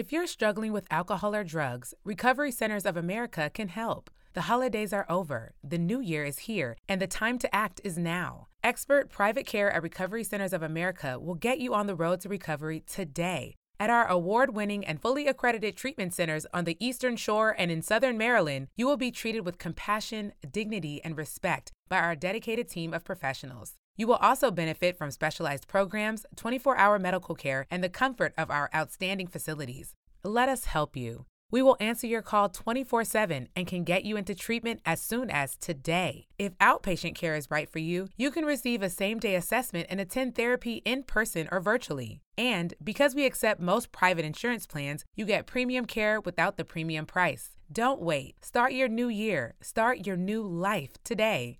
If you're struggling with alcohol or drugs, Recovery Centers of America can help. The holidays are over, the new year is here, and the time to act is now. Expert private care at Recovery Centers of America will get you on the road to recovery today. At our award winning and fully accredited treatment centers on the Eastern Shore and in Southern Maryland, you will be treated with compassion, dignity, and respect by our dedicated team of professionals. You will also benefit from specialized programs, 24 hour medical care, and the comfort of our outstanding facilities. Let us help you. We will answer your call 24 7 and can get you into treatment as soon as today. If outpatient care is right for you, you can receive a same day assessment and attend therapy in person or virtually. And because we accept most private insurance plans, you get premium care without the premium price. Don't wait. Start your new year. Start your new life today.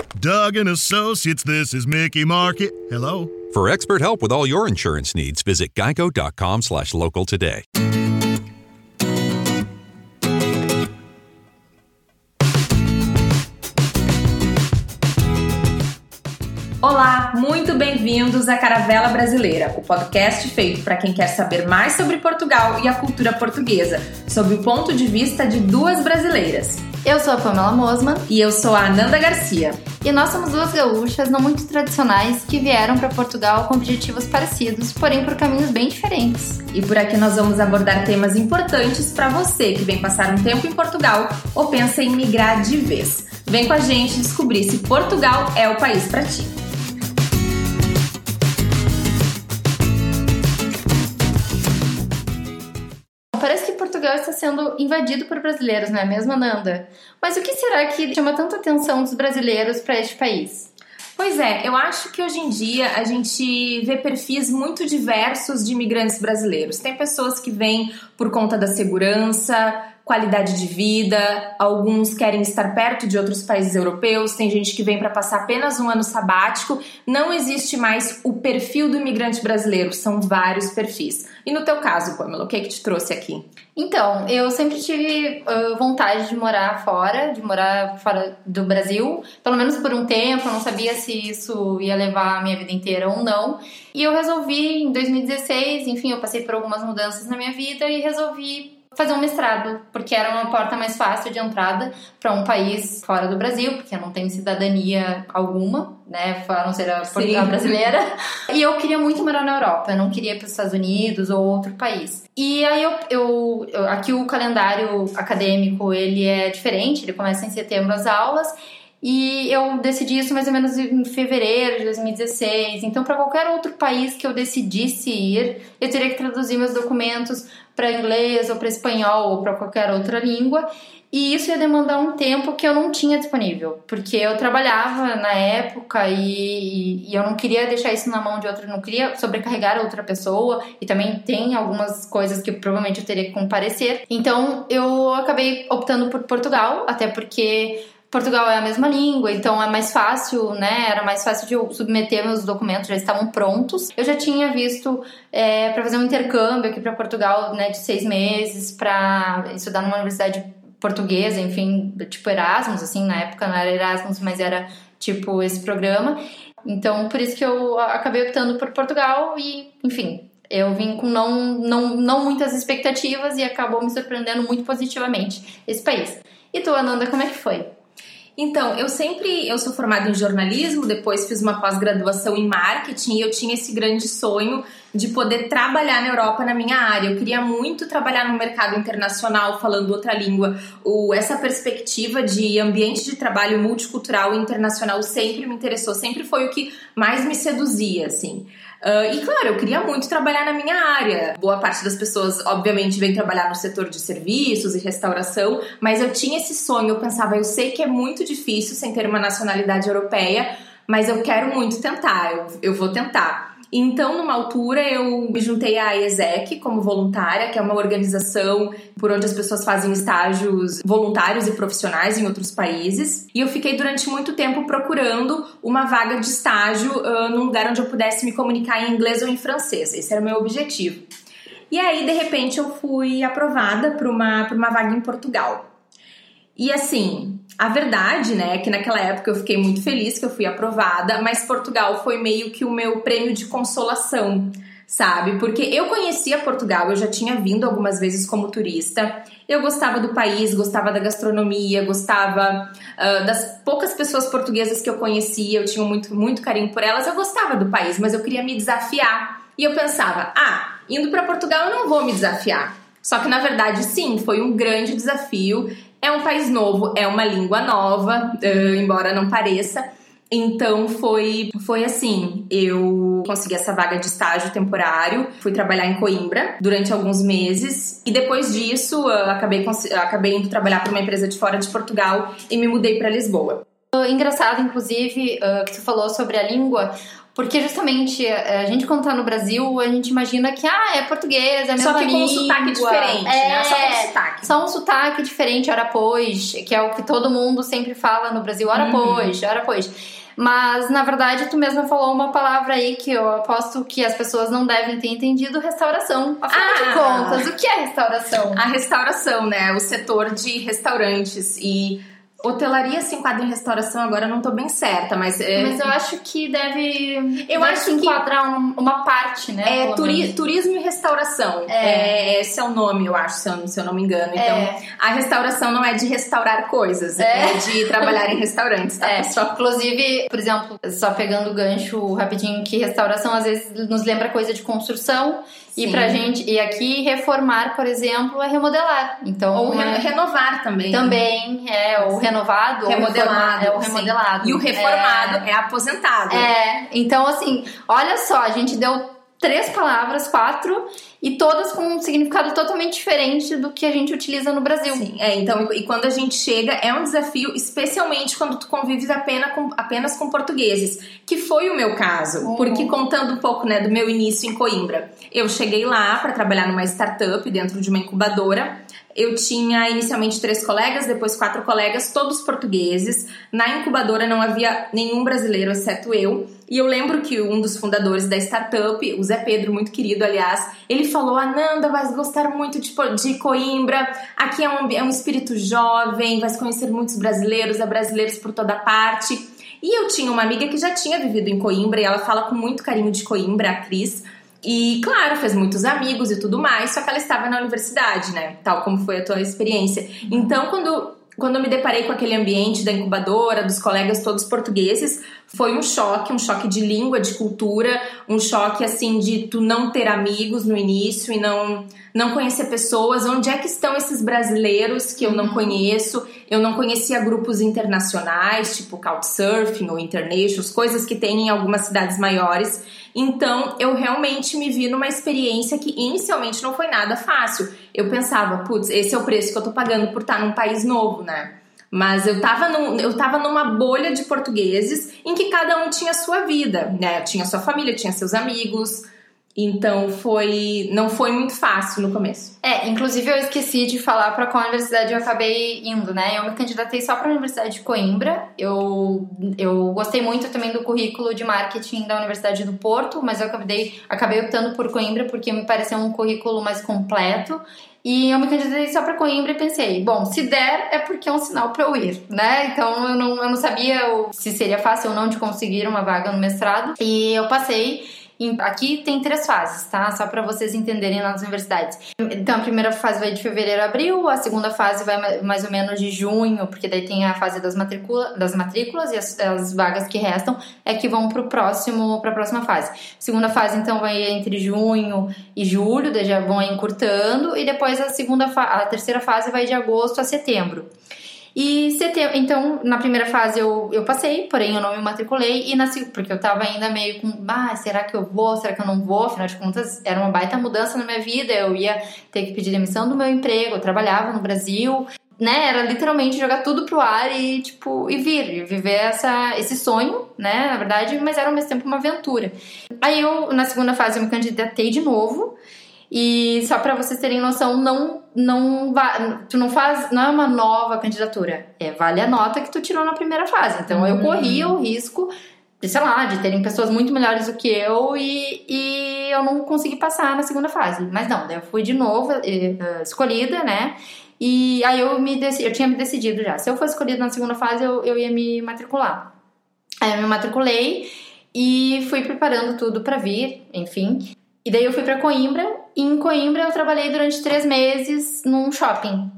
Doug and Associates, this is Mickey Marquis. Hello? For expert help with all your insurance needs, visit geico.com slash local today. Olá, muito bem-vindos à Caravela Brasileira, o podcast feito para quem quer saber mais sobre Portugal e a cultura portuguesa, sob o ponto de vista de duas brasileiras. Eu sou a Pamela Mosman e eu sou a Ananda Garcia. E nós somos duas gaúchas não muito tradicionais que vieram para Portugal com objetivos parecidos, porém por caminhos bem diferentes. E por aqui nós vamos abordar temas importantes para você que vem passar um tempo em Portugal ou pensa em migrar de vez. Vem com a gente descobrir se Portugal é o país para ti. Portugal está sendo invadido por brasileiros, não é mesmo, Nanda? Mas o que será que chama tanta atenção dos brasileiros para este país? Pois é, eu acho que hoje em dia a gente vê perfis muito diversos de imigrantes brasileiros. Tem pessoas que vêm por conta da segurança, qualidade de vida, alguns querem estar perto de outros países europeus, tem gente que vem para passar apenas um ano sabático. Não existe mais o perfil do imigrante brasileiro, são vários perfis. E no teu caso, Pamela, o que é que te trouxe aqui? Então, eu sempre tive uh, vontade de morar fora, de morar fora do Brasil, pelo menos por um tempo, eu não sabia se isso ia levar a minha vida inteira ou não. E eu resolvi em 2016, enfim, eu passei por algumas mudanças na minha vida e resolvi fazer um mestrado, porque era uma porta mais fácil de entrada para um país fora do Brasil, porque eu não tenho cidadania alguma, né, a não ser a Portugal brasileira. E eu queria muito morar na Europa, eu não queria ir para os Estados Unidos ou outro país. E aí eu, eu, eu, aqui o calendário acadêmico ele é diferente, ele começa em setembro as aulas. E eu decidi isso mais ou menos em fevereiro de 2016. Então, para qualquer outro país que eu decidisse ir, eu teria que traduzir meus documentos para inglês ou para espanhol ou para qualquer outra língua. E isso ia demandar um tempo que eu não tinha disponível, porque eu trabalhava na época e, e, eu não queria deixar isso na mão de outra, não queria sobrecarregar outra pessoa e também tem algumas coisas que provavelmente eu teria que comparecer. Então eu acabei optando por Portugal, até porque Portugal é a mesma língua, então é mais fácil, né? Era mais fácil de eu submeter meus documentos, já estavam prontos. Eu já tinha visto é, para fazer um intercâmbio aqui para Portugal, né, de seis meses, para estudar numa universidade portuguesa, enfim, tipo Erasmus, assim, na época não era Erasmus, mas era tipo esse programa. Então, por isso que eu acabei optando por Portugal e, enfim, eu vim com não, não, não muitas expectativas e acabou me surpreendendo muito positivamente esse país. E tu, Ananda, como é que foi? Então, eu sempre, eu sou formada em jornalismo, depois fiz uma pós-graduação em marketing e eu tinha esse grande sonho de poder trabalhar na Europa na minha área. Eu queria muito trabalhar no mercado internacional falando outra língua. O, essa perspectiva de ambiente de trabalho multicultural e internacional sempre me interessou, sempre foi o que mais me seduzia, assim. Uh, e claro, eu queria muito trabalhar na minha área. Boa parte das pessoas, obviamente, vem trabalhar no setor de serviços e restauração, mas eu tinha esse sonho. Eu pensava, eu sei que é muito difícil sem ter uma nacionalidade europeia, mas eu quero muito tentar, eu, eu vou tentar. Então, numa altura, eu me juntei à ESEC como voluntária, que é uma organização por onde as pessoas fazem estágios voluntários e profissionais em outros países. E eu fiquei durante muito tempo procurando uma vaga de estágio uh, num lugar onde eu pudesse me comunicar em inglês ou em francês. Esse era o meu objetivo. E aí, de repente, eu fui aprovada para uma, uma vaga em Portugal. E assim, a verdade, né, é que naquela época eu fiquei muito feliz que eu fui aprovada, mas Portugal foi meio que o meu prêmio de consolação, sabe? Porque eu conhecia Portugal, eu já tinha vindo algumas vezes como turista. Eu gostava do país, gostava da gastronomia, gostava uh, das poucas pessoas portuguesas que eu conhecia, eu tinha muito, muito carinho por elas. Eu gostava do país, mas eu queria me desafiar. E eu pensava, ah, indo para Portugal eu não vou me desafiar. Só que na verdade, sim, foi um grande desafio. É um país novo, é uma língua nova, uh, embora não pareça. Então foi, foi assim, eu consegui essa vaga de estágio temporário, fui trabalhar em Coimbra durante alguns meses e depois disso uh, acabei, acabei indo trabalhar para uma empresa de fora de Portugal e me mudei para Lisboa. Engraçado, inclusive, uh, que tu falou sobre a língua. Porque justamente a gente quando tá no Brasil, a gente imagina que ah, é português, é a mesma Só que língua. com um sotaque diferente, é, né? Só um sotaque. Só um sotaque diferente, ora pois, que é o que todo mundo sempre fala no Brasil, ora uhum. pois, ora pois. Mas, na verdade, tu mesma falou uma palavra aí que eu aposto que as pessoas não devem ter entendido, restauração. Afinal ah, de contas, o que é restauração? A restauração, né? O setor de restaurantes. E Hotelaria se enquadra em restauração, agora eu não tô bem certa, mas. É... Mas eu acho que deve. Eu deve acho que enquadrar um, uma parte, né? É turi turismo e restauração. É. é. Esse é o nome, eu acho, se eu, se eu não me engano. Então, é. a restauração não é de restaurar coisas, é, é de trabalhar em restaurantes, tá, é. pessoal? Inclusive, por exemplo, só pegando o gancho rapidinho, que restauração às vezes nos lembra coisa de construção. Sim. E pra gente, e aqui reformar, por exemplo, é remodelar. Então, ou é, renovar também. Também, é, ou renovado, remodelado, ou é o remodelado. E o reformado é, é aposentado. É, então assim, olha só, a gente deu três palavras, quatro, e todas com um significado totalmente diferente do que a gente utiliza no Brasil. Sim, é, então, e quando a gente chega, é um desafio, especialmente quando tu convives apenas com, apenas com portugueses, que foi o meu caso, uhum. porque contando um pouco, né, do meu início em Coimbra, eu cheguei lá para trabalhar numa startup dentro de uma incubadora, eu tinha inicialmente três colegas, depois quatro colegas, todos portugueses. Na incubadora não havia nenhum brasileiro, exceto eu. E eu lembro que um dos fundadores da startup, o Zé Pedro, muito querido, aliás, ele falou: Ananda, vai gostar muito de, de Coimbra. Aqui é um, é um espírito jovem, vai conhecer muitos brasileiros, há brasileiros por toda parte. E eu tinha uma amiga que já tinha vivido em Coimbra e ela fala com muito carinho de Coimbra, a Cris. E, claro, fez muitos amigos e tudo mais, só que ela estava na universidade, né? Tal como foi a tua experiência. Então, quando, quando eu me deparei com aquele ambiente da incubadora, dos colegas todos portugueses, foi um choque, um choque de língua, de cultura, um choque, assim, de tu não ter amigos no início e não, não conhecer pessoas. Onde é que estão esses brasileiros que eu não uhum. conheço? Eu não conhecia grupos internacionais, tipo Couchsurfing ou Internations, coisas que tem em algumas cidades maiores. Então, eu realmente me vi numa experiência que inicialmente não foi nada fácil. Eu pensava, putz, esse é o preço que eu tô pagando por estar num país novo, né? Mas eu tava, num, eu tava numa bolha de portugueses em que cada um tinha sua vida, né? Tinha sua família, tinha seus amigos, então foi não foi muito fácil no começo. É, inclusive eu esqueci de falar para qual universidade eu acabei indo, né? Eu me candidatei só para a Universidade de Coimbra. Eu, eu gostei muito também do currículo de marketing da Universidade do Porto, mas eu acabei, acabei optando por Coimbra porque me pareceu um currículo mais completo. E eu me candidatei só para Coimbra e pensei, bom, se der é porque é um sinal para eu ir, né? Então eu não, eu não sabia se seria fácil ou não de conseguir uma vaga no mestrado. E eu passei Aqui tem três fases, tá? Só para vocês entenderem nas universidades. Então, a primeira fase vai de fevereiro a abril, a segunda fase vai mais ou menos de junho, porque daí tem a fase das, matricula, das matrículas e as, as vagas que restam é que vão para próximo para a próxima fase. Segunda fase, então, vai entre junho e julho, daí já vão encurtando, e depois a segunda a terceira fase vai de agosto a setembro. E setembro, então, na primeira fase eu, eu passei, porém eu não me matriculei, e na, porque eu tava ainda meio com, ah, será que eu vou, será que eu não vou? Afinal de contas, era uma baita mudança na minha vida, eu ia ter que pedir demissão do meu emprego, eu trabalhava no Brasil, né, era literalmente jogar tudo pro ar e, tipo, e vir, e viver essa, esse sonho, né, na verdade, mas era ao mesmo tempo uma aventura. Aí eu, na segunda fase, eu me candidatei de novo, e só para vocês terem noção, não, não, tu não faz, não é uma nova candidatura, é vale a nota que tu tirou na primeira fase. Então eu corria o risco de, sei lá, de terem pessoas muito melhores do que eu e, e eu não consegui passar na segunda fase. Mas não, daí eu fui de novo uh, escolhida, né? E aí eu me decidi, eu tinha me decidido já. Se eu fosse escolhida na segunda fase, eu, eu ia me matricular. Aí eu me matriculei e fui preparando tudo para vir, enfim. E daí eu fui para Coimbra, e em Coimbra eu trabalhei durante três meses num shopping.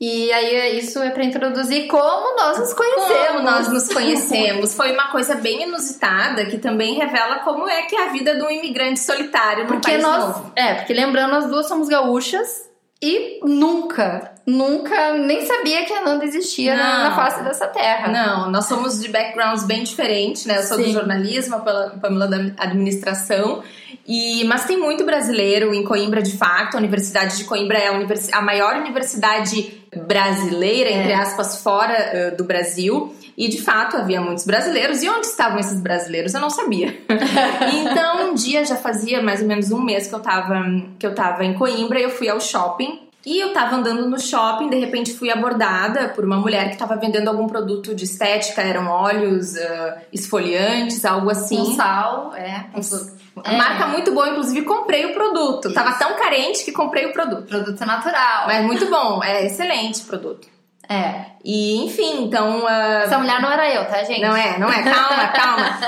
E aí isso é para introduzir como nós nos conhecemos. Como nós nos conhecemos. Foi uma coisa bem inusitada que também revela como é que é a vida de um imigrante solitário porque país nós, novo. É, porque lembrando, nós duas somos gaúchas e nunca, nunca, nem sabia que a Nanda existia na, na, face dessa terra. Não, nós somos de backgrounds bem diferentes, né? Eu sou Sim. do jornalismo, a Pamela da administração. E, mas tem muito brasileiro em Coimbra, de fato. A Universidade de Coimbra é a, univers, a maior universidade brasileira, é. entre aspas, fora uh, do Brasil. E de fato havia muitos brasileiros. E onde estavam esses brasileiros? Eu não sabia. então, um dia já fazia mais ou menos um mês que eu tava, que eu tava em Coimbra, eu fui ao shopping. E eu tava andando no shopping, de repente fui abordada por uma mulher que tava vendendo algum produto de estética, eram óleos, uh, esfoliantes, algo assim. Um sal, é. É. Marca muito boa, inclusive comprei o produto. Isso. Tava tão carente que comprei o produto. Produto natural. Mas muito bom, é excelente o produto. É. E, enfim, então. Uh... Essa mulher não era eu, tá, gente? Não é, não é. Calma, calma.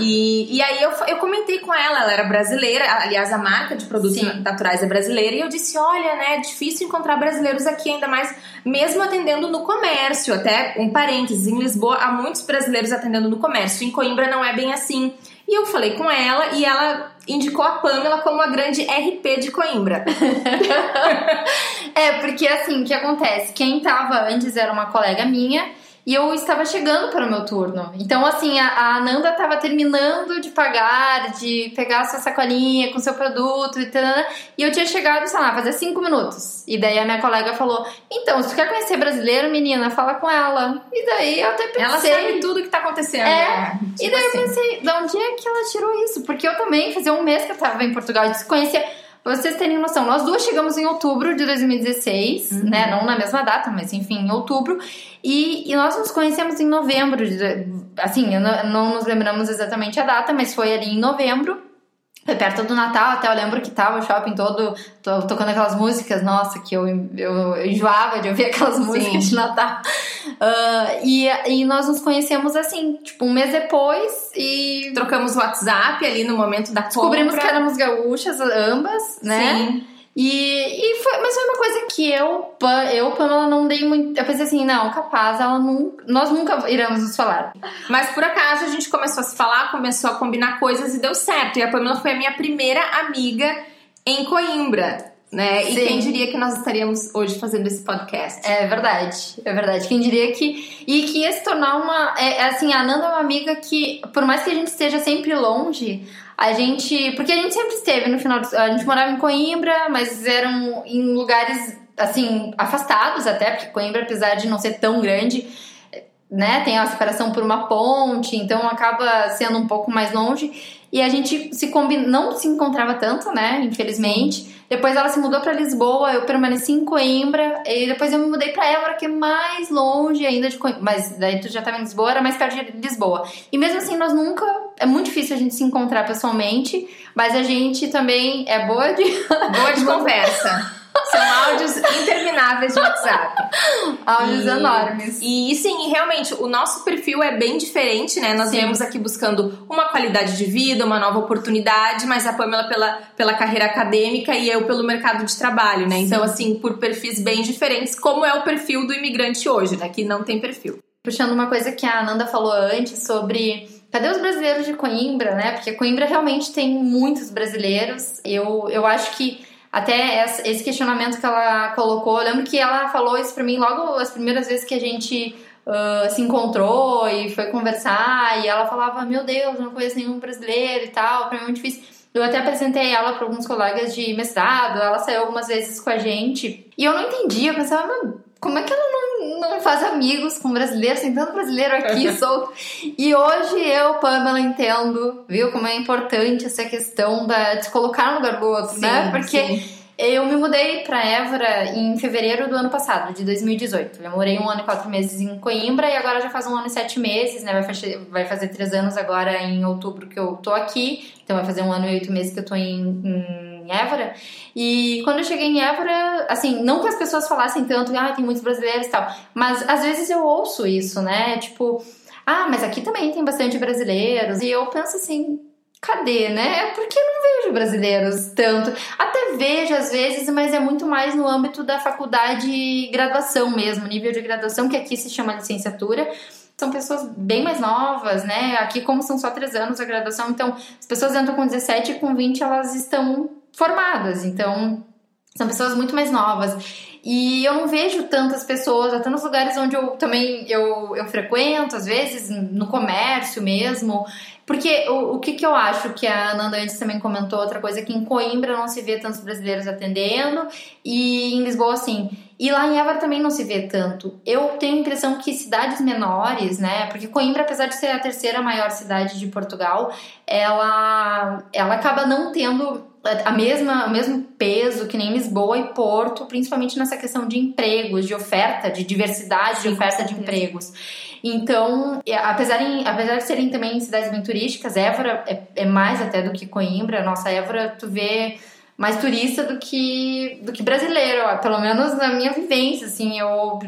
E, e aí eu, eu comentei com ela, ela era brasileira, aliás, a marca de produtos Sim. naturais é brasileira, e eu disse: olha, né, é difícil encontrar brasileiros aqui, ainda mais, mesmo atendendo no comércio. Até um parênteses, em Lisboa há muitos brasileiros atendendo no comércio. Em Coimbra não é bem assim. E eu falei com ela e ela indicou a Pamela como a grande RP de Coimbra. é, porque assim, o que acontece? Quem tava antes era uma colega minha e eu estava chegando para o meu turno. Então, assim, a, a Ananda estava terminando de pagar, de pegar a sua sacolinha com seu produto e tal. E eu tinha chegado, sei lá, fazer cinco minutos. E daí a minha colega falou: Então, se tu quer conhecer brasileiro, menina, fala com ela. E daí eu até pensei. Ela sabe tudo que tá acontecendo. É. é tipo e daí assim. eu pensei: de onde é que ela tirou isso? Porque eu também, fazia um mês que eu estava em Portugal, de se conhecer Pra vocês terem noção, nós duas chegamos em outubro de 2016, uhum. né? Não na mesma data, mas enfim, em outubro. E, e nós nos conhecemos em novembro. De, assim, não, não nos lembramos exatamente a data, mas foi ali em novembro. Foi perto do Natal, até eu lembro que tava o shopping todo tocando aquelas músicas, nossa, que eu, eu, eu enjoava de ouvir aquelas músicas Sim. de Natal. Uh, e, e nós nos conhecemos assim, tipo, um mês depois e. Trocamos WhatsApp ali no momento da Descobrimos compra. que éramos gaúchas ambas, né? Sim. E, e foi, mas foi uma coisa que eu, eu, Pamela, não dei muito. Eu pensei assim, não, capaz, ela não, nós nunca iremos nos falar. Mas por acaso a gente começou a se falar, começou a combinar coisas e deu certo. E a Pamela foi a minha primeira amiga em Coimbra. Né? E quem diria que nós estaríamos hoje fazendo esse podcast? É verdade, é verdade. Quem diria que. E que ia se tornar uma. É, assim, a Nanda é uma amiga que, por mais que a gente esteja sempre longe, a gente. Porque a gente sempre esteve no final. A gente morava em Coimbra, mas eram em lugares, assim, afastados até, porque Coimbra, apesar de não ser tão grande, né, tem a separação por uma ponte, então acaba sendo um pouco mais longe. E a gente se combina, não se encontrava tanto, né, infelizmente. Depois ela se mudou para Lisboa, eu permaneci em Coimbra, e depois eu me mudei para Évora, que é mais longe ainda de Coimbra. Mas daí tu já tava em Lisboa, era mais perto de Lisboa. E mesmo assim, nós nunca. É muito difícil a gente se encontrar pessoalmente, mas a gente também é boa de. Boa de conversa. São áudios intermináveis de WhatsApp. áudios e, enormes. E sim, realmente, o nosso perfil é bem diferente, né? Nós sim. viemos aqui buscando uma qualidade de vida, uma nova oportunidade, mas a Pamela pela, pela carreira acadêmica e eu pelo mercado de trabalho, né? Então, assim, por perfis bem diferentes, como é o perfil do imigrante hoje, né? Que não tem perfil. Puxando uma coisa que a Ananda falou antes sobre Cadê os brasileiros de Coimbra, né? Porque Coimbra realmente tem muitos brasileiros. Eu, eu acho que até esse questionamento que ela colocou, eu lembro que ela falou isso pra mim logo as primeiras vezes que a gente uh, se encontrou e foi conversar, e ela falava: Meu Deus, não conheço nenhum brasileiro e tal, pra mim é muito difícil. Eu até apresentei ela para alguns colegas de mestrado, ela saiu algumas vezes com a gente. E eu não entendia, eu pensava, como é que ela não, não faz amigos com brasileiros? Tem tanto brasileiro aqui, sou. E hoje eu, Pamela, entendo, viu, como é importante essa questão da, de se colocar no lugar do outro, Sim, né? Porque sim. eu me mudei pra Évora em fevereiro do ano passado, de 2018. Eu morei um ano e quatro meses em Coimbra e agora já faz um ano e sete meses, né? Vai fazer, vai fazer três anos agora em outubro que eu tô aqui. Então vai fazer um ano e oito meses que eu tô em, em Évora. E quando eu cheguei em Évora, assim, não que as pessoas falassem tanto, ah, tem muitos brasileiros e tal, mas às vezes eu ouço isso, né? Tipo, ah, mas aqui também tem bastante brasileiros. E eu penso assim, cadê, né? Porque não vejo brasileiros tanto. Até vejo às vezes, mas é muito mais no âmbito da faculdade graduação mesmo, nível de graduação, que aqui se chama licenciatura. São pessoas bem mais novas, né? Aqui, como são só três anos a graduação, então as pessoas entram com 17 e com 20 elas estão formadas. Então, são pessoas muito mais novas. E eu não vejo tantas pessoas, até nos lugares onde eu também eu, eu frequento, às vezes, no comércio mesmo. Porque o, o que, que eu acho que a Ananda antes também comentou, outra coisa, que em Coimbra não se vê tantos brasileiros atendendo, e em Lisboa, sim. E lá em Évora também não se vê tanto. Eu tenho a impressão que cidades menores, né? Porque Coimbra, apesar de ser a terceira maior cidade de Portugal, ela, ela acaba não tendo a mesma, o mesmo peso que nem Lisboa e Porto, principalmente nessa questão de empregos, de oferta, de diversidade de oferta de empregos. Então, apesar, em, apesar de serem também cidades bem turísticas, Évora é, é mais até do que Coimbra. Nossa Évora, tu vê mais turista do que, do que brasileiro, ó. pelo menos na minha vivência, assim, eu,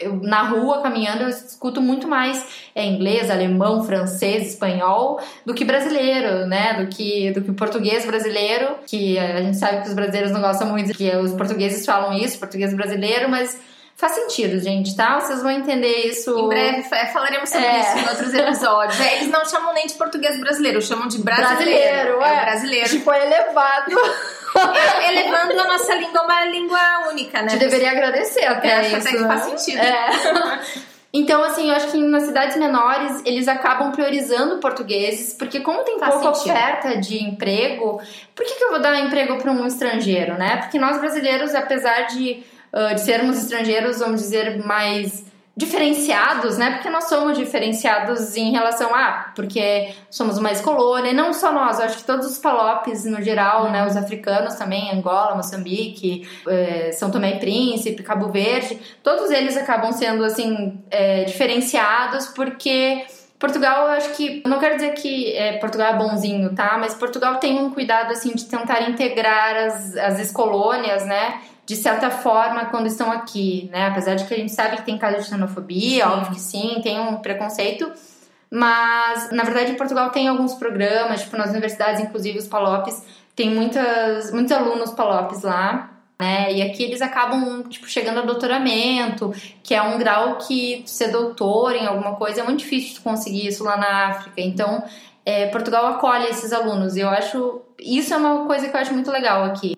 eu na rua caminhando eu escuto muito mais é, inglês, alemão, francês, espanhol do que brasileiro, né, do que, do que português brasileiro, que a gente sabe que os brasileiros não gostam muito, que os portugueses falam isso, português brasileiro, mas faz sentido, gente, tá? Vocês vão entender isso. Em breve fa- falaremos sobre É. isso em outros episódios. É, eles não chamam nem de português brasileiro, chamam de brasileiro. Brasileiro, é. é. brasileiro. Tipo, é elevado. Elevando a nossa língua a uma língua única, né? A gente deveria agradecer até Eu acho isso. até que né? faz sentido. É. Então, assim, eu acho que nas cidades menores eles acabam priorizando portugueses, porque como tem Faz pouca sentido. oferta de emprego, por que, que eu vou dar emprego para um estrangeiro, né? Porque nós brasileiros, apesar de, ah, de sermos estrangeiros, vamos dizer, mais diferenciados, né? Porque nós somos diferenciados em relação a, porque somos uma ex-colônia, e não só nós, acho que todos os palopes no geral, né? Os africanos também, Angola, Moçambique, eh, São Tomé e Príncipe, Cabo Verde, todos eles acabam sendo, assim, eh, diferenciados porque Portugal, eu acho que. Não quero dizer que é, Portugal é bonzinho, tá? Mas Portugal tem um cuidado, assim, de tentar integrar as, as ex-colônias, né? De certa forma, quando estão aqui, né? Apesar de que a gente sabe que tem caso de xenofobia, Sim. óbvio que sim, tem um preconceito. Mas, na verdade, Portugal tem alguns programas, tipo, nas universidades, inclusive os PALOPs, tem muitas, muitos alunos PALOPs lá, né? E aqui eles acabam, tipo, chegando ao doutoramento, que é um grau que ser doutor em alguma coisa é muito difícil de conseguir isso lá na África. Então, é, Portugal acolhe esses alunos. E eu acho. Isso é uma coisa que eu acho muito legal aqui.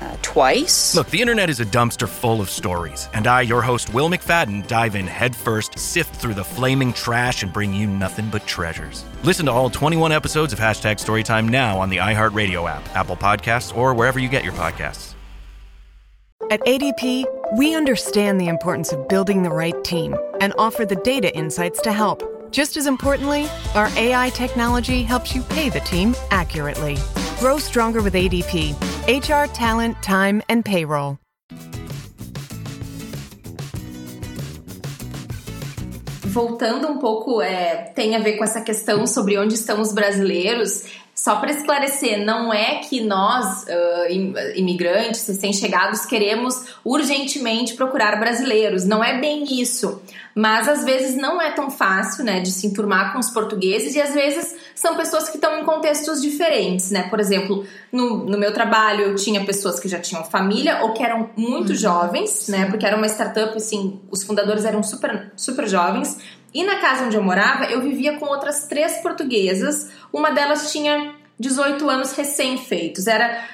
uh, twice. Look, the internet is a dumpster full of stories, and I, your host, Will McFadden, dive in headfirst, sift through the flaming trash, and bring you nothing but treasures. Listen to all 21 episodes of Hashtag Storytime now on the iHeartRadio app, Apple Podcasts, or wherever you get your podcasts. At ADP, we understand the importance of building the right team and offer the data insights to help. Just as importantly, our AI technology helps you pay the team accurately. Grow stronger with ADP HR, talent, time, and payroll. voltando um pouco, é, tem a ver com essa questão sobre onde estão os brasileiros. Só para esclarecer, não é que nós, im- imigrantes, recém-chegados, queremos urgentemente procurar brasileiros. Não é bem isso. Mas às vezes não é tão fácil, né, de se enturmar com os portugueses e às vezes são pessoas que estão em contextos diferentes, né? Por exemplo, no, no meu trabalho eu tinha pessoas que já tinham família ou que eram muito jovens, né? Porque era uma startup, assim, os fundadores eram super, super jovens. E na casa onde eu morava, eu vivia com outras três portuguesas. Uma delas tinha 18 anos recém-feitos. Era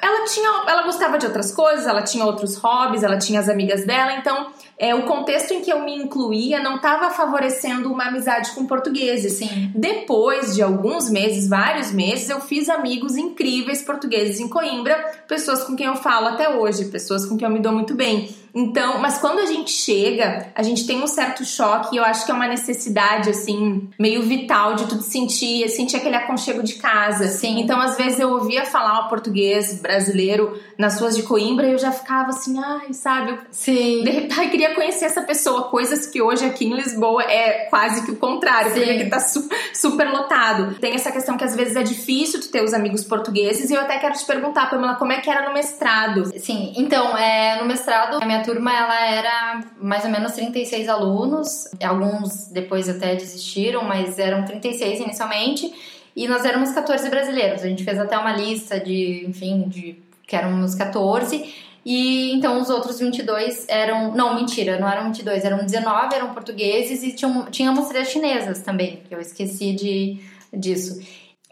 ela tinha, ela gostava de outras coisas, ela tinha outros hobbies, ela tinha as amigas dela, então é, o contexto em que eu me incluía não estava favorecendo uma amizade com portugueses. Sim. Depois de alguns meses, vários meses, eu fiz amigos incríveis portugueses em Coimbra, pessoas com quem eu falo até hoje, pessoas com quem eu me dou muito bem. Então, mas quando a gente chega, a gente tem um certo choque e eu acho que é uma necessidade, assim, meio vital de tu sentir, sentir aquele aconchego de casa. Sim. Então, às vezes eu ouvia falar o português brasileiro nas ruas de Coimbra e eu já ficava assim, ai, sabe? Sim. De repente, ai, queria conhecer essa pessoa, coisas que hoje aqui em Lisboa é quase que o contrário, Sim. porque aqui tá su super lotado. Tem essa questão que às vezes é difícil tu ter os amigos portugueses e eu até quero te perguntar, Pamela, como é que era no mestrado? Sim, então, é, no mestrado, a minha turma ela era mais ou menos 36 alunos. Alguns depois até desistiram, mas eram 36 inicialmente. E nós éramos 14 brasileiros. A gente fez até uma lista de, enfim, de que éramos 14. E então os outros 22 eram. Não, mentira, não eram 22, eram 19, eram portugueses e tinham, tínhamos três chinesas também, que eu esqueci de, disso.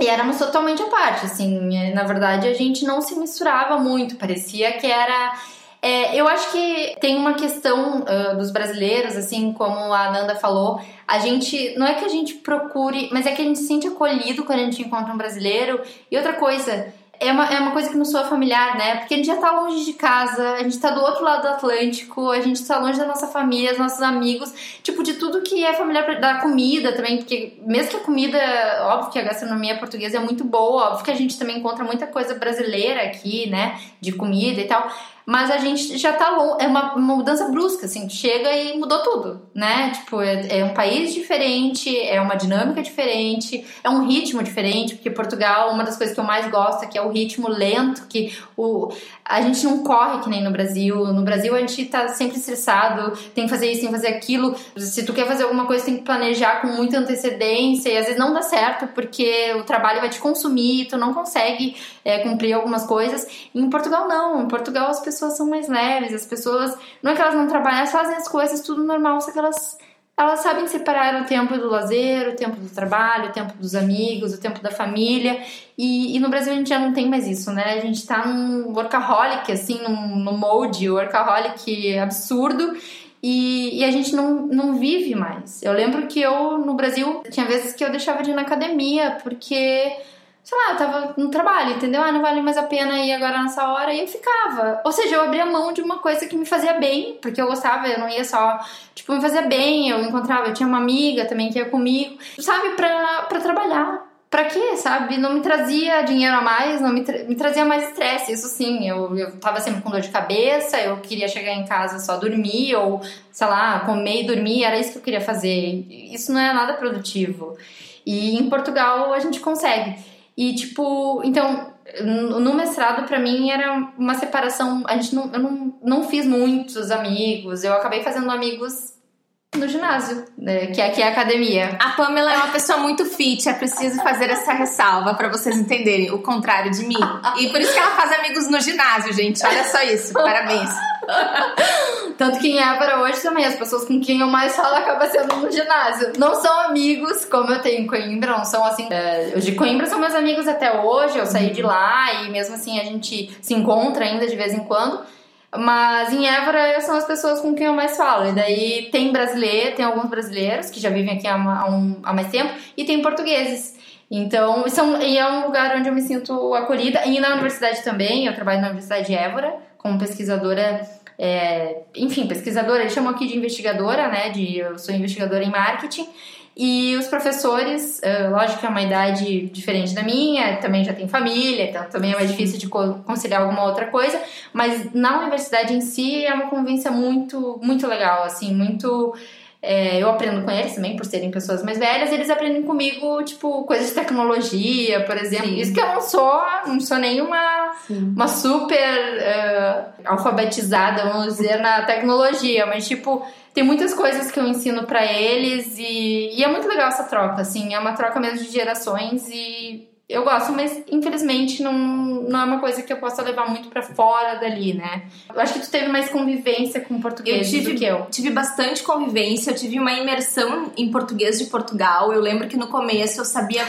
E éramos totalmente à parte, assim, na verdade a gente não se misturava muito, parecia que era é, eu acho que tem uma questão uh, dos brasileiros, assim como a Ananda falou, a gente, não é que a gente procure, mas é que a gente se sente acolhido quando a gente encontra um brasileiro. E outra coisa, é uma, é uma coisa que não soa familiar, né? Porque a gente já tá longe de casa, a gente tá do outro lado do Atlântico, a gente tá longe da nossa família, dos nossos amigos, tipo, de tudo que é familiar, da comida também, porque mesmo que a comida, óbvio que a gastronomia portuguesa é muito boa, óbvio que a gente também encontra muita coisa brasileira aqui, né? De comida e tal mas a gente já tá longe, é uma, uma, mudança brusca, assim, chega e mudou tudo, né? Tipo, é, é, um país diferente, é uma dinâmica diferente, é um ritmo diferente, porque Portugal, uma das coisas que eu mais gosto é que é o ritmo lento, que o, a gente não corre que nem no Brasil. No Brasil a gente tá sempre estressado, tem que fazer isso, tem que fazer aquilo. Se tu quer fazer alguma coisa, tem que planejar com muita antecedência e às vezes não dá certo porque o trabalho vai te consumir, tu não consegue é, cumprir algumas coisas. Em Portugal não, em Portugal as pessoas são mais leves, as pessoas não é que elas não trabalham, elas fazem as coisas tudo normal, só que elas elas sabem separar o tempo do lazer, o tempo do trabalho, o tempo dos amigos, o tempo da família. E, e no Brasil a gente já não tem mais isso, né? A gente tá num workaholic, assim, num, num mode workaholic absurdo. E, e, a gente não, não vive mais. Eu lembro que eu, no Brasil, tinha vezes que eu deixava de ir na academia, porque sei lá, eu tava no trabalho, entendeu? Ah, não vale mais a pena ir agora nessa hora. E eu ficava. Ou seja, eu abria mão de uma coisa que me fazia bem, porque eu gostava, eu não ia só. Tipo, me fazia bem, eu encontrava, eu tinha uma amiga também que ia comigo, sabe, pra, pra trabalhar. Pra quê, sabe? Não me trazia dinheiro a mais, não me, tra me trazia mais estresse. Isso sim, eu, eu tava sempre com dor de cabeça, eu queria chegar em casa só dormir, ou, sei lá, comer e dormir, era isso que eu queria fazer. Isso não é nada produtivo. E em Portugal a gente consegue. E, tipo, então, no mestrado, para mim, era uma separação. A gente não, eu não, não fiz muitos amigos, eu acabei fazendo amigos no ginásio, né, que aqui é a academia. A Pamela é uma pessoa muito fit, é preciso fazer essa ressalva para vocês entenderem o contrário de mim. E por isso que ela faz amigos no ginásio, gente. Olha só isso, parabéns. Tanto que em Évora hoje também, as pessoas com quem eu mais falo acaba sendo no ginásio. Não são amigos, como eu tenho em Coimbra, não são assim. É, os de Coimbra são meus amigos até hoje, eu saí de lá e mesmo assim a gente se encontra ainda de vez em quando. Mas em Évora são as pessoas com quem eu mais falo. E daí tem brasileiro, tem alguns brasileiros que já vivem aqui há, um, há mais tempo, e tem portugueses. Então, são, e é um lugar onde eu me sinto acolhida. E na universidade também, eu trabalho na Universidade de Évora, como pesquisadora. É, enfim, pesquisadora, eles chamam aqui de investigadora, né? De, eu sou investigadora em marketing. E os professores, lógico que é uma idade diferente da minha, também já tem família, então também é mais difícil de conciliar alguma outra coisa, mas na universidade em si é uma convivência muito, muito legal, assim, muito. É, eu aprendo com eles também, por serem pessoas mais velhas, eles aprendem comigo, tipo, coisas de tecnologia, por exemplo. Sim. Isso que eu não sou, não sou nenhuma uma super uh, alfabetizada, vamos dizer, na tecnologia, mas, tipo, tem muitas coisas que eu ensino para eles e, e, é muito legal essa troca, assim, é uma troca mesmo de gerações e eu gosto, mas infelizmente não, não é uma coisa que eu possa levar muito para fora dali, né? Eu acho que tu teve mais convivência com português eu tive, do que eu. Tive bastante convivência, eu tive uma imersão em português de Portugal. Eu lembro que no começo eu sabia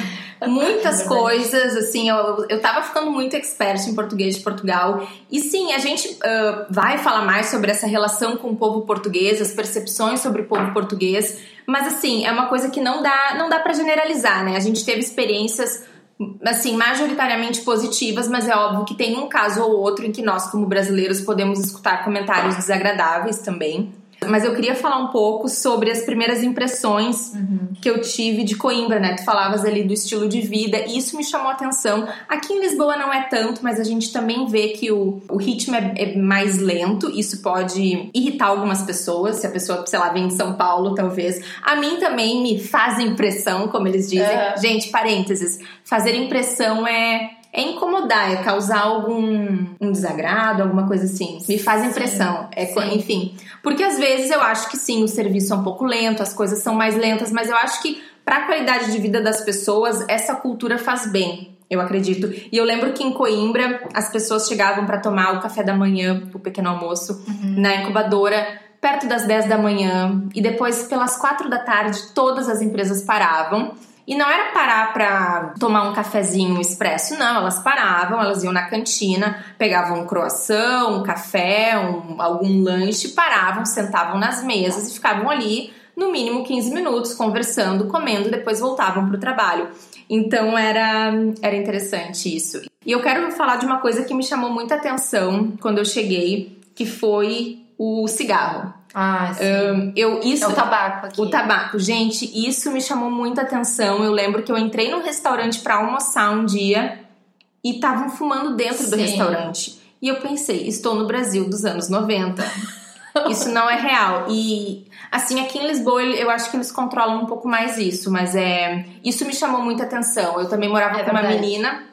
muitas é coisas, assim, eu, eu tava ficando muito expert em português de Portugal. E sim, a gente uh, vai falar mais sobre essa relação com o povo português, as percepções sobre o povo português. Mas assim, é uma coisa que não dá, não dá para generalizar, né? A gente teve experiências assim, majoritariamente positivas, mas é óbvio que tem um caso ou outro em que nós, como brasileiros, podemos escutar comentários desagradáveis também. Mas eu queria falar um pouco sobre as primeiras impressões uhum. que eu tive de Coimbra, né? Tu falavas ali do estilo de vida e isso me chamou a atenção. Aqui em Lisboa não é tanto, mas a gente também vê que o, o ritmo é, é mais lento. Isso pode irritar algumas pessoas, se a pessoa, sei lá, vem de São Paulo, talvez. A mim também me faz impressão, como eles dizem. Uhum. Gente, parênteses, fazer impressão é é incomodar, é causar algum um desagrado, alguma coisa assim. Me faz impressão. Sim, é, sim. Enfim. Porque às vezes eu acho que sim, o serviço é um pouco lento, as coisas são mais lentas, mas eu acho que para a qualidade de vida das pessoas, essa cultura faz bem. Eu acredito. E eu lembro que em Coimbra as pessoas chegavam para tomar o café da manhã, o pequeno almoço, uhum. na incubadora, perto das 10 da manhã. E depois, pelas 4 da tarde, todas as empresas paravam e não era parar para tomar um cafezinho expresso, não. Elas paravam, elas iam na cantina, pegavam um croissant, um café, um, algum lanche, paravam, sentavam nas mesas e ficavam ali no mínimo 15 minutos conversando, comendo, depois voltavam para o trabalho. Então era, era interessante isso. E eu quero falar de uma coisa que me chamou muita atenção quando eu cheguei, que foi o cigarro. Ah, sim. Um, eu, isso, é o tabaco aqui. O tabaco. Gente, isso me chamou muita atenção. Eu lembro que eu entrei num restaurante para almoçar um dia e estavam fumando dentro sim. do restaurante. E eu pensei, estou no Brasil dos anos 90. isso não é real. E assim, aqui em Lisboa, eu acho que eles controlam um pouco mais isso, mas é, isso me chamou muita atenção. Eu também morava é com verdade. uma menina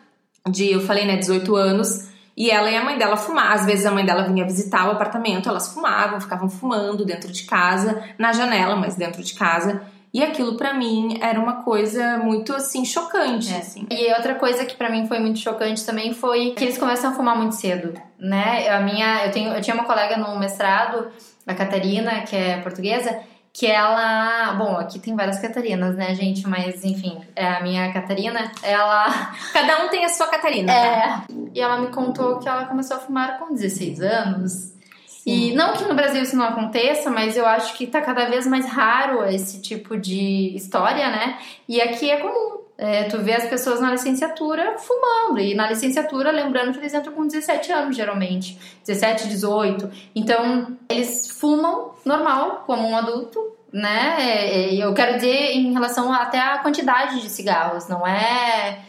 de, eu falei, né, 18 anos. E ela e a mãe dela fumavam. Às vezes a mãe dela vinha visitar o apartamento, elas fumavam, ficavam fumando dentro de casa, na janela, mas dentro de casa. E aquilo para mim era uma coisa muito assim chocante, é. assim. E outra coisa que para mim foi muito chocante também foi que eles começam a fumar muito cedo, né? A minha, eu tenho, eu tinha uma colega no mestrado, a Catarina, que é portuguesa, que ela. Bom, aqui tem várias Catarinas, né, gente? Mas enfim, é a minha Catarina, ela. Cada um tem a sua Catarina. É. Tá? E ela me contou que ela começou a fumar com 16 anos. Sim. E não que no Brasil isso não aconteça, mas eu acho que tá cada vez mais raro esse tipo de história, né? E aqui é comum. É, tu vê as pessoas na licenciatura fumando. E na licenciatura, lembrando que eles entram com 17 anos, geralmente. 17, 18. Então, eles fumam normal, como um adulto, né? É, é, eu quero dizer em relação até à quantidade de cigarros, não é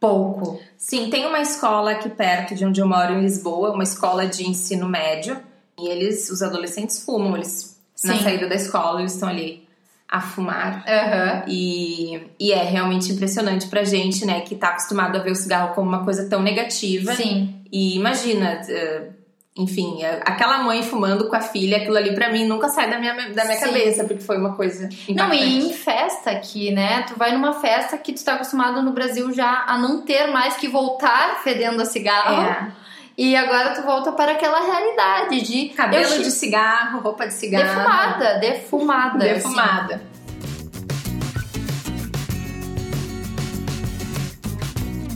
pouco. Sim, tem uma escola aqui perto de onde eu moro, em Lisboa, uma escola de ensino médio. E eles, os adolescentes fumam, eles, Sim. na saída da escola, eles estão ali a fumar. Uhum. E, e é realmente impressionante pra gente, né, que tá acostumado a ver o cigarro como uma coisa tão negativa. Sim. E imagina, uh, enfim, aquela mãe fumando com a filha, aquilo ali pra mim nunca sai da minha, da minha cabeça, porque foi uma coisa impactante. Não, e em festa aqui, né? Tu vai numa festa que tu tá acostumado no Brasil já a não ter mais que voltar fedendo a cigarro. É. E agora tu volta para aquela realidade de cabelo eu... de cigarro, roupa de cigarro. Defumada, defumada. Assim. Defumada. Assim.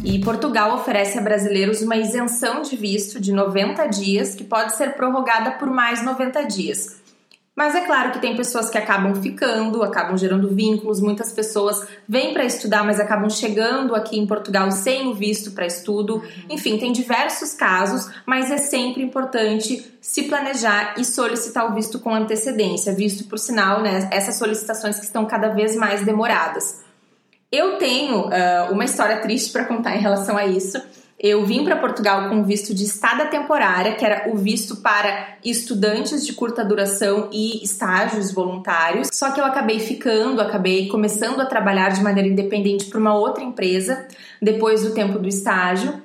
E Portugal oferece a brasileiros uma isenção de visto de 90 dias, que pode ser prorrogada por mais 90 dias. Mas é claro que tem pessoas que acabam ficando, acabam gerando vínculos, muitas pessoas vêm para estudar, mas acabam chegando aqui em Portugal sem o visto para estudo. Enfim, tem diversos casos, mas é sempre importante se planejar e solicitar o visto com antecedência, visto por sinal, né, essas solicitações que estão cada vez mais demoradas. Eu tenho uh, uma história triste para contar em relação a isso. Eu vim para Portugal com visto de estada temporária, que era o visto para estudantes de curta duração e estágios voluntários. Só que eu acabei ficando, acabei começando a trabalhar de maneira independente para uma outra empresa depois do tempo do estágio.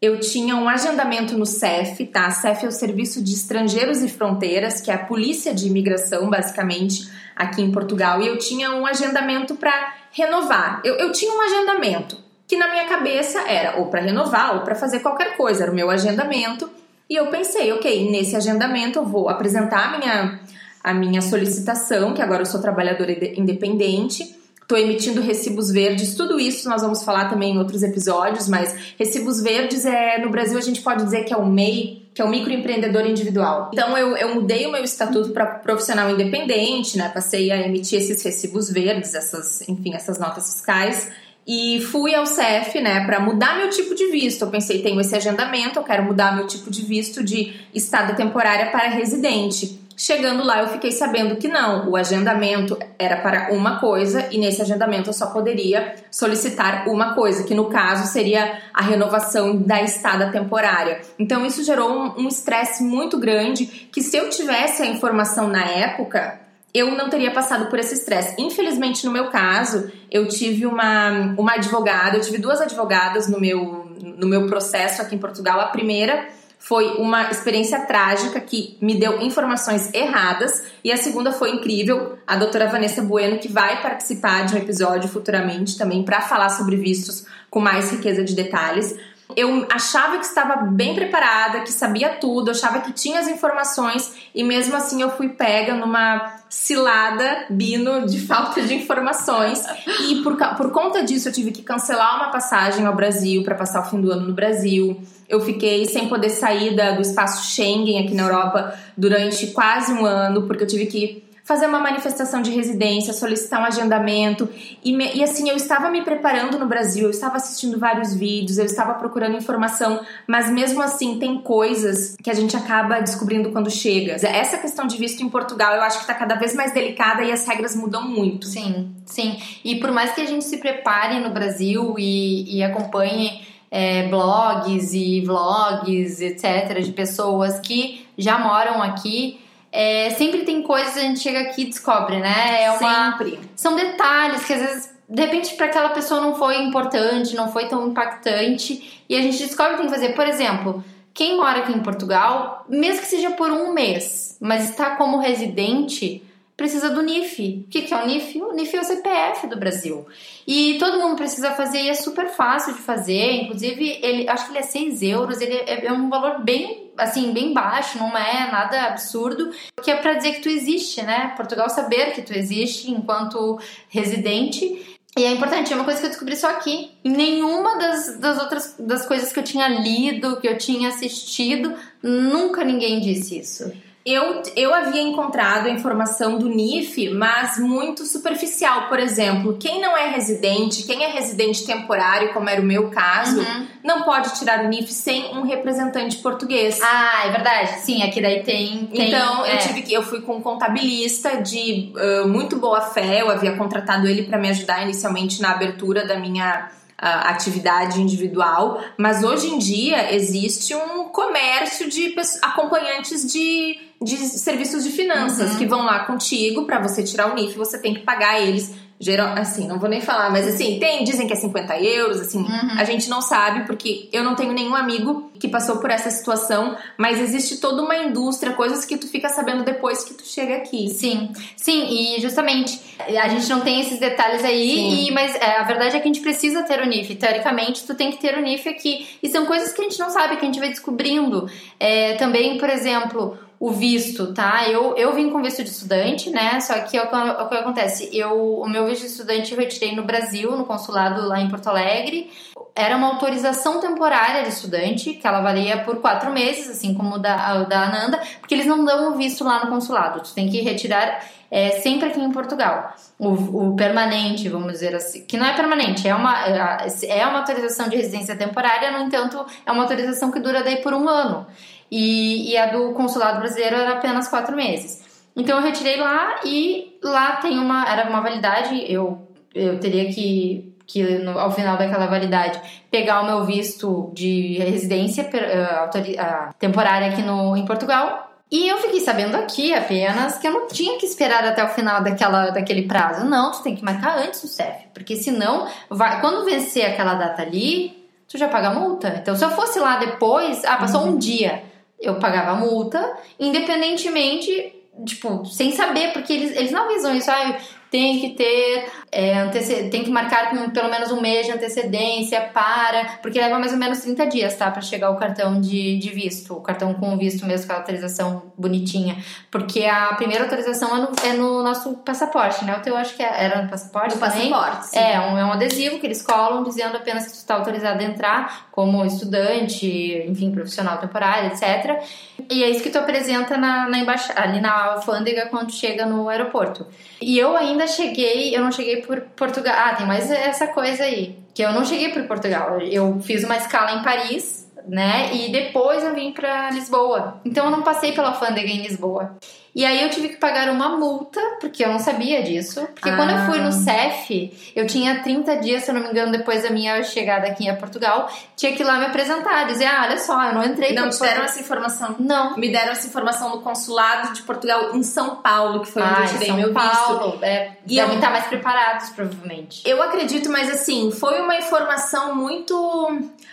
Eu tinha um agendamento no CEF, tá? CEF é o Serviço de Estrangeiros e Fronteiras, que é a polícia de imigração, basicamente, aqui em Portugal. E eu tinha um agendamento para renovar. Eu, eu tinha um agendamento que na minha cabeça era ou para renovar ou para fazer qualquer coisa, era o meu agendamento. E eu pensei, ok, nesse agendamento eu vou apresentar a minha, a minha solicitação, que agora eu sou trabalhadora independente, estou emitindo recibos verdes, tudo isso nós vamos falar também em outros episódios, mas recibos verdes é no Brasil a gente pode dizer que é o MEI, que é o microempreendedor individual. Então eu, eu mudei o meu estatuto para profissional independente, né? Passei a emitir esses recibos verdes, essas, enfim, essas notas fiscais e fui ao CEF, né, para mudar meu tipo de visto. Eu pensei, tenho esse agendamento, eu quero mudar meu tipo de visto de estada temporária para residente. Chegando lá, eu fiquei sabendo que não, o agendamento era para uma coisa e nesse agendamento eu só poderia solicitar uma coisa, que no caso seria a renovação da estada temporária. Então isso gerou um estresse um muito grande que se eu tivesse a informação na época, eu não teria passado por esse estresse. Infelizmente, no meu caso, eu tive uma, uma advogada, eu tive duas advogadas no meu, no meu processo aqui em Portugal. A primeira foi uma experiência trágica que me deu informações erradas, e a segunda foi incrível, a doutora Vanessa Bueno, que vai participar de um episódio futuramente também para falar sobre vistos com mais riqueza de detalhes eu achava que estava bem preparada, que sabia tudo, achava que tinha as informações e mesmo assim eu fui pega numa cilada bino de falta de informações e por, por conta disso eu tive que cancelar uma passagem ao Brasil para passar o fim do ano no Brasil. Eu fiquei sem poder sair da, do espaço Schengen aqui na Europa durante quase um ano porque eu tive que fazer uma manifestação de residência, solicitar um agendamento. E, me, e, assim, eu estava me preparando no Brasil, eu estava assistindo vários vídeos, eu estava procurando informação, mas mesmo assim tem coisas que a gente acaba descobrindo quando chega. Essa questão de visto em Portugal eu acho que está cada vez mais delicada e as regras mudam muito. Sim, sim. E por mais que a gente se prepare no Brasil e, e acompanhe. É, blogs e vlogs, etc., de pessoas que já moram aqui, é, sempre tem coisas que a gente chega aqui e descobre, né? É uma, sempre. São detalhes que às vezes, de repente, para aquela pessoa não foi importante, não foi tão impactante, e a gente descobre que tem que fazer. Por exemplo, quem mora aqui em Portugal, mesmo que seja por um mês, mas está como residente, precisa do NIF. O que, é o NIF? O NIF é o CPF do Brasil. E todo mundo precisa fazer e é super fácil de fazer. Inclusive, ele, acho que ele é 6 euros, ele é, é um valor bem, assim, bem baixo, não é nada absurdo. Que é para dizer que tu existe, né? Portugal saber que tu existe enquanto residente. E é importante, é uma coisa que eu descobri só aqui. Nenhuma das, das outras das coisas que eu tinha lido, que eu tinha assistido, nunca ninguém disse isso. Eu, eu havia encontrado a informação do NIF, mas muito superficial. Por exemplo, quem não é residente, quem é residente temporário, como era o meu caso, uhum. não pode tirar o NIF sem um representante português. Ah, é verdade. Sim, aqui daí tem. tem então, é. eu tive que. Eu fui com um contabilista de uh, muito boa fé, eu havia contratado ele para me ajudar inicialmente na abertura da minha atividade individual, mas hoje em dia existe um comércio de acompanhantes de, de serviços de finanças uhum. que vão lá contigo para você tirar o NIF, você tem que pagar eles geral, assim, não vou nem falar, mas assim, tem, dizem que é 50 euros, assim, uhum. a gente não sabe, porque eu não tenho nenhum amigo que passou por essa situação, mas existe toda uma indústria, coisas que tu fica sabendo depois que tu chega aqui. Sim, sim, e justamente a gente não tem esses detalhes aí, e, mas é, a verdade é que a gente precisa ter o NIF. Teoricamente, tu tem que ter o NIF aqui. E são coisas que a gente não sabe, que a gente vai descobrindo. É, também, por exemplo, o visto, tá? Eu, eu vim com visto de estudante, né? Só que é o que, é o que acontece. Eu, o meu visto de estudante eu retirei no Brasil, no consulado lá em Porto Alegre. Era uma autorização temporária de estudante, que ela valia por quatro meses, assim como o da, o da Ananda, porque eles não dão o visto lá no consulado. Tu tem que retirar é, sempre aqui em Portugal. O, o, permanente, vamos dizer assim, que não é permanente, é uma, é uma autorização de residência temporária, no entanto, é uma autorização que dura daí por um ano e, e a do consulado brasileiro era apenas quatro meses. Então eu retirei lá e lá tem uma era uma validade, eu, eu teria que, que no, ao final daquela validade pegar o meu visto de residência uh, uh, temporária aqui no, em Portugal. E eu fiquei sabendo aqui apenas que eu não tinha que esperar até o final daquela, daquele prazo. Não, tu tem que marcar antes o CEF, porque senão, vai, quando vencer aquela data ali, tu já paga a multa. Então, se eu fosse lá depois, ah, passou uhum. um dia eu pagava multa, independentemente, tipo, sem saber, porque eles, eles não avisam isso, ah, tem que ter, é, tem que marcar com pelo menos um mês de antecedência para, porque leva mais ou menos 30 dias, tá, para chegar o cartão de, de visto, o cartão com visto mesmo, com a autorização bonitinha, porque a primeira autorização é no, é no nosso passaporte, né? O teu acho que é, era no passaporte no passaporte, sim. É, um, é um adesivo que eles colam dizendo apenas que tu está autorizado a entrar como estudante, enfim, profissional temporário, etc. E é isso que tu apresenta na, na embaixada, ali na alfândega quando chega no aeroporto. E eu ainda cheguei, eu não cheguei por Portugal. Ah, tem mais essa coisa aí, que eu não cheguei por Portugal. Eu fiz uma escala em Paris, né? E depois eu vim para Lisboa. Então eu não passei pela alfândega em Lisboa. E aí eu tive que pagar uma multa, porque eu não sabia disso. Porque ah. quando eu fui no ah. CEF, eu tinha 30 dias, se eu não me engano, depois da minha chegada aqui a Portugal, tinha que ir lá me apresentar, dizer, ah, olha só, eu não entrei. Não te deram essa informação? Não. Me deram essa informação no consulado de Portugal em São Paulo, que foi onde ah, eu tirei São meu Paulo. visto. É, e devem eu... estar mais preparados, provavelmente. Eu acredito, mas assim, foi uma informação muito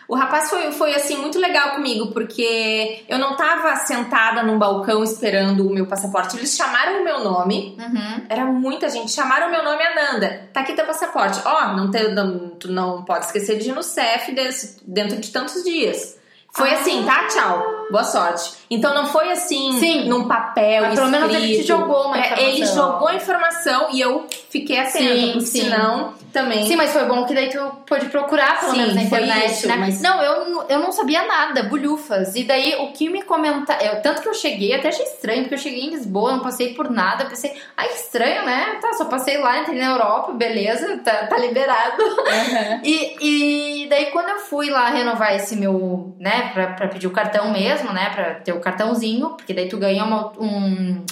o rapaz foi, foi assim muito legal comigo, porque eu não tava sentada num balcão esperando o meu passaporte. Eles chamaram o meu nome. Uhum. Era muita gente. Chamaram o meu nome Ananda. Tá aqui teu passaporte. Ó, oh, não, não, tu não pode esquecer de ir no CEF desse, dentro de tantos dias. Foi ah. assim, tá? Tchau. Boa sorte. Então não foi assim, Sim. num papel Mas, Pelo menos ele te jogou uma informação. É, ele jogou a informação e eu fiquei atenta, sim, porque sim. senão também... Sim, mas foi bom que daí tu pôde procurar pelo sim, menos na internet, isso, né? Mas... Não, eu, eu não sabia nada, bulhufas. E daí o que me comentaram... Tanto que eu cheguei, até achei estranho, porque eu cheguei em Lisboa, não passei por nada. Pensei, ai, que estranho, né? Tá, só passei lá, entrei na Europa, beleza, tá, tá liberado. Uhum. E, e daí quando eu fui lá renovar esse meu, né, pra, pra pedir o cartão mesmo, né, pra ter o cartãozinho, porque daí tu ganha uma, um.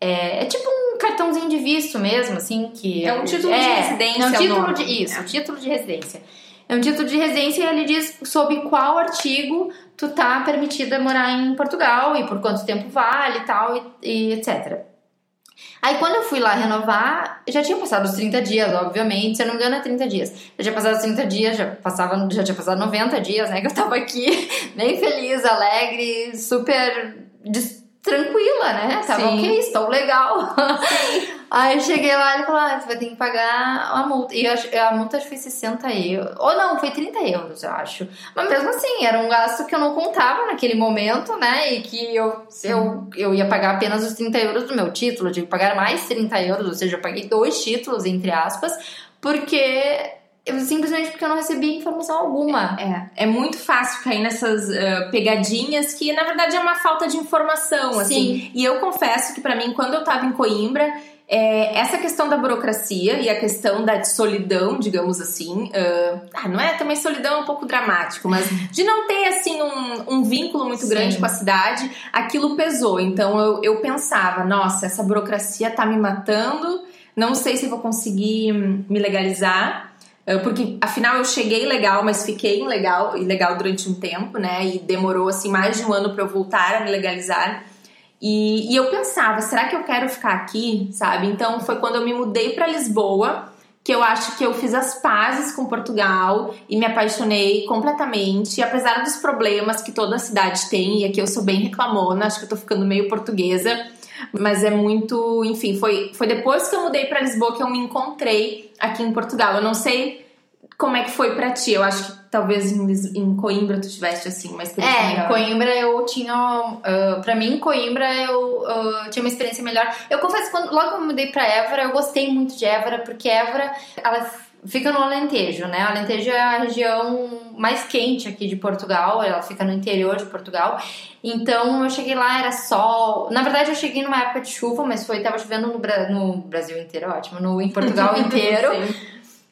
É, é, tipo um cartãozinho de visto mesmo, assim, que. É um título é, de residência. É um título de. Isso, é. título de residência. É um título de residência e ele diz sob qual artigo tu tá permitida morar em Portugal e por quanto tempo vale e tal, e, e etc. Aí quando eu fui lá renovar, já tinha passado os 30 dias, obviamente, se eu não me engano é 30 dias. Já tinha passado os 30 dias, já, passava, já tinha passado 90 dias, né, que eu tava aqui, bem feliz, alegre, super tranquila, né? Tava Sim. ok, estou legal. Aí cheguei lá e ele falou: ah, você vai ter que pagar a multa. E a, a multa foi 60 euros. Ou não, foi 30 euros, eu acho. Mas mesmo assim, era um gasto que eu não contava naquele momento, né? E que eu, eu, eu ia pagar apenas os 30 euros do meu título. Eu tive que pagar mais 30 euros, ou seja, eu paguei dois títulos, entre aspas, porque simplesmente porque eu não recebi informação alguma. É, é muito fácil cair nessas uh, pegadinhas que na verdade é uma falta de informação, Sim. assim. E eu confesso que para mim, quando eu tava em Coimbra, é, essa questão da burocracia e a questão da solidão, digamos assim, uh, ah, não é também solidão é um pouco dramático, mas de não ter assim um, um vínculo muito Sim. grande com a cidade, aquilo pesou. Então eu, eu pensava, nossa, essa burocracia tá me matando, não sei se vou conseguir me legalizar. Ah, porque afinal eu cheguei legal, mas fiquei ilegal, ilegal durante um tempo, né? E demorou assim mais de um ano para eu voltar a me legalizar. E, e, eu pensava, será que eu quero ficar aqui, sabe? Então foi quando eu me mudei para Lisboa que eu acho que eu fiz as pazes com Portugal e me apaixonei completamente, apesar dos problemas que toda cidade tem, e aqui eu sou bem reclamona, acho que eu tô ficando meio portuguesa, mas é muito, enfim, foi, foi depois que eu mudei para Lisboa que eu me encontrei aqui em Portugal. Eu não sei como é que foi para ti? Eu acho que talvez em, em Coimbra tu tiveste assim uma experiência é, melhor. É, Coimbra eu tinha. Uh, pra mim, Coimbra eu uh, tinha uma experiência melhor. Eu confesso que quando, logo que eu mudei pra Évora, eu gostei muito de Évora, porque Évora, ela fica no Alentejo, né? O Alentejo é a região mais quente aqui de Portugal, ela fica no interior de Portugal. Então eu cheguei lá, era sol. Na verdade, eu cheguei numa época de chuva, mas foi, tava chovendo no, no Brasil inteiro, ótimo, no, em Portugal inteiro.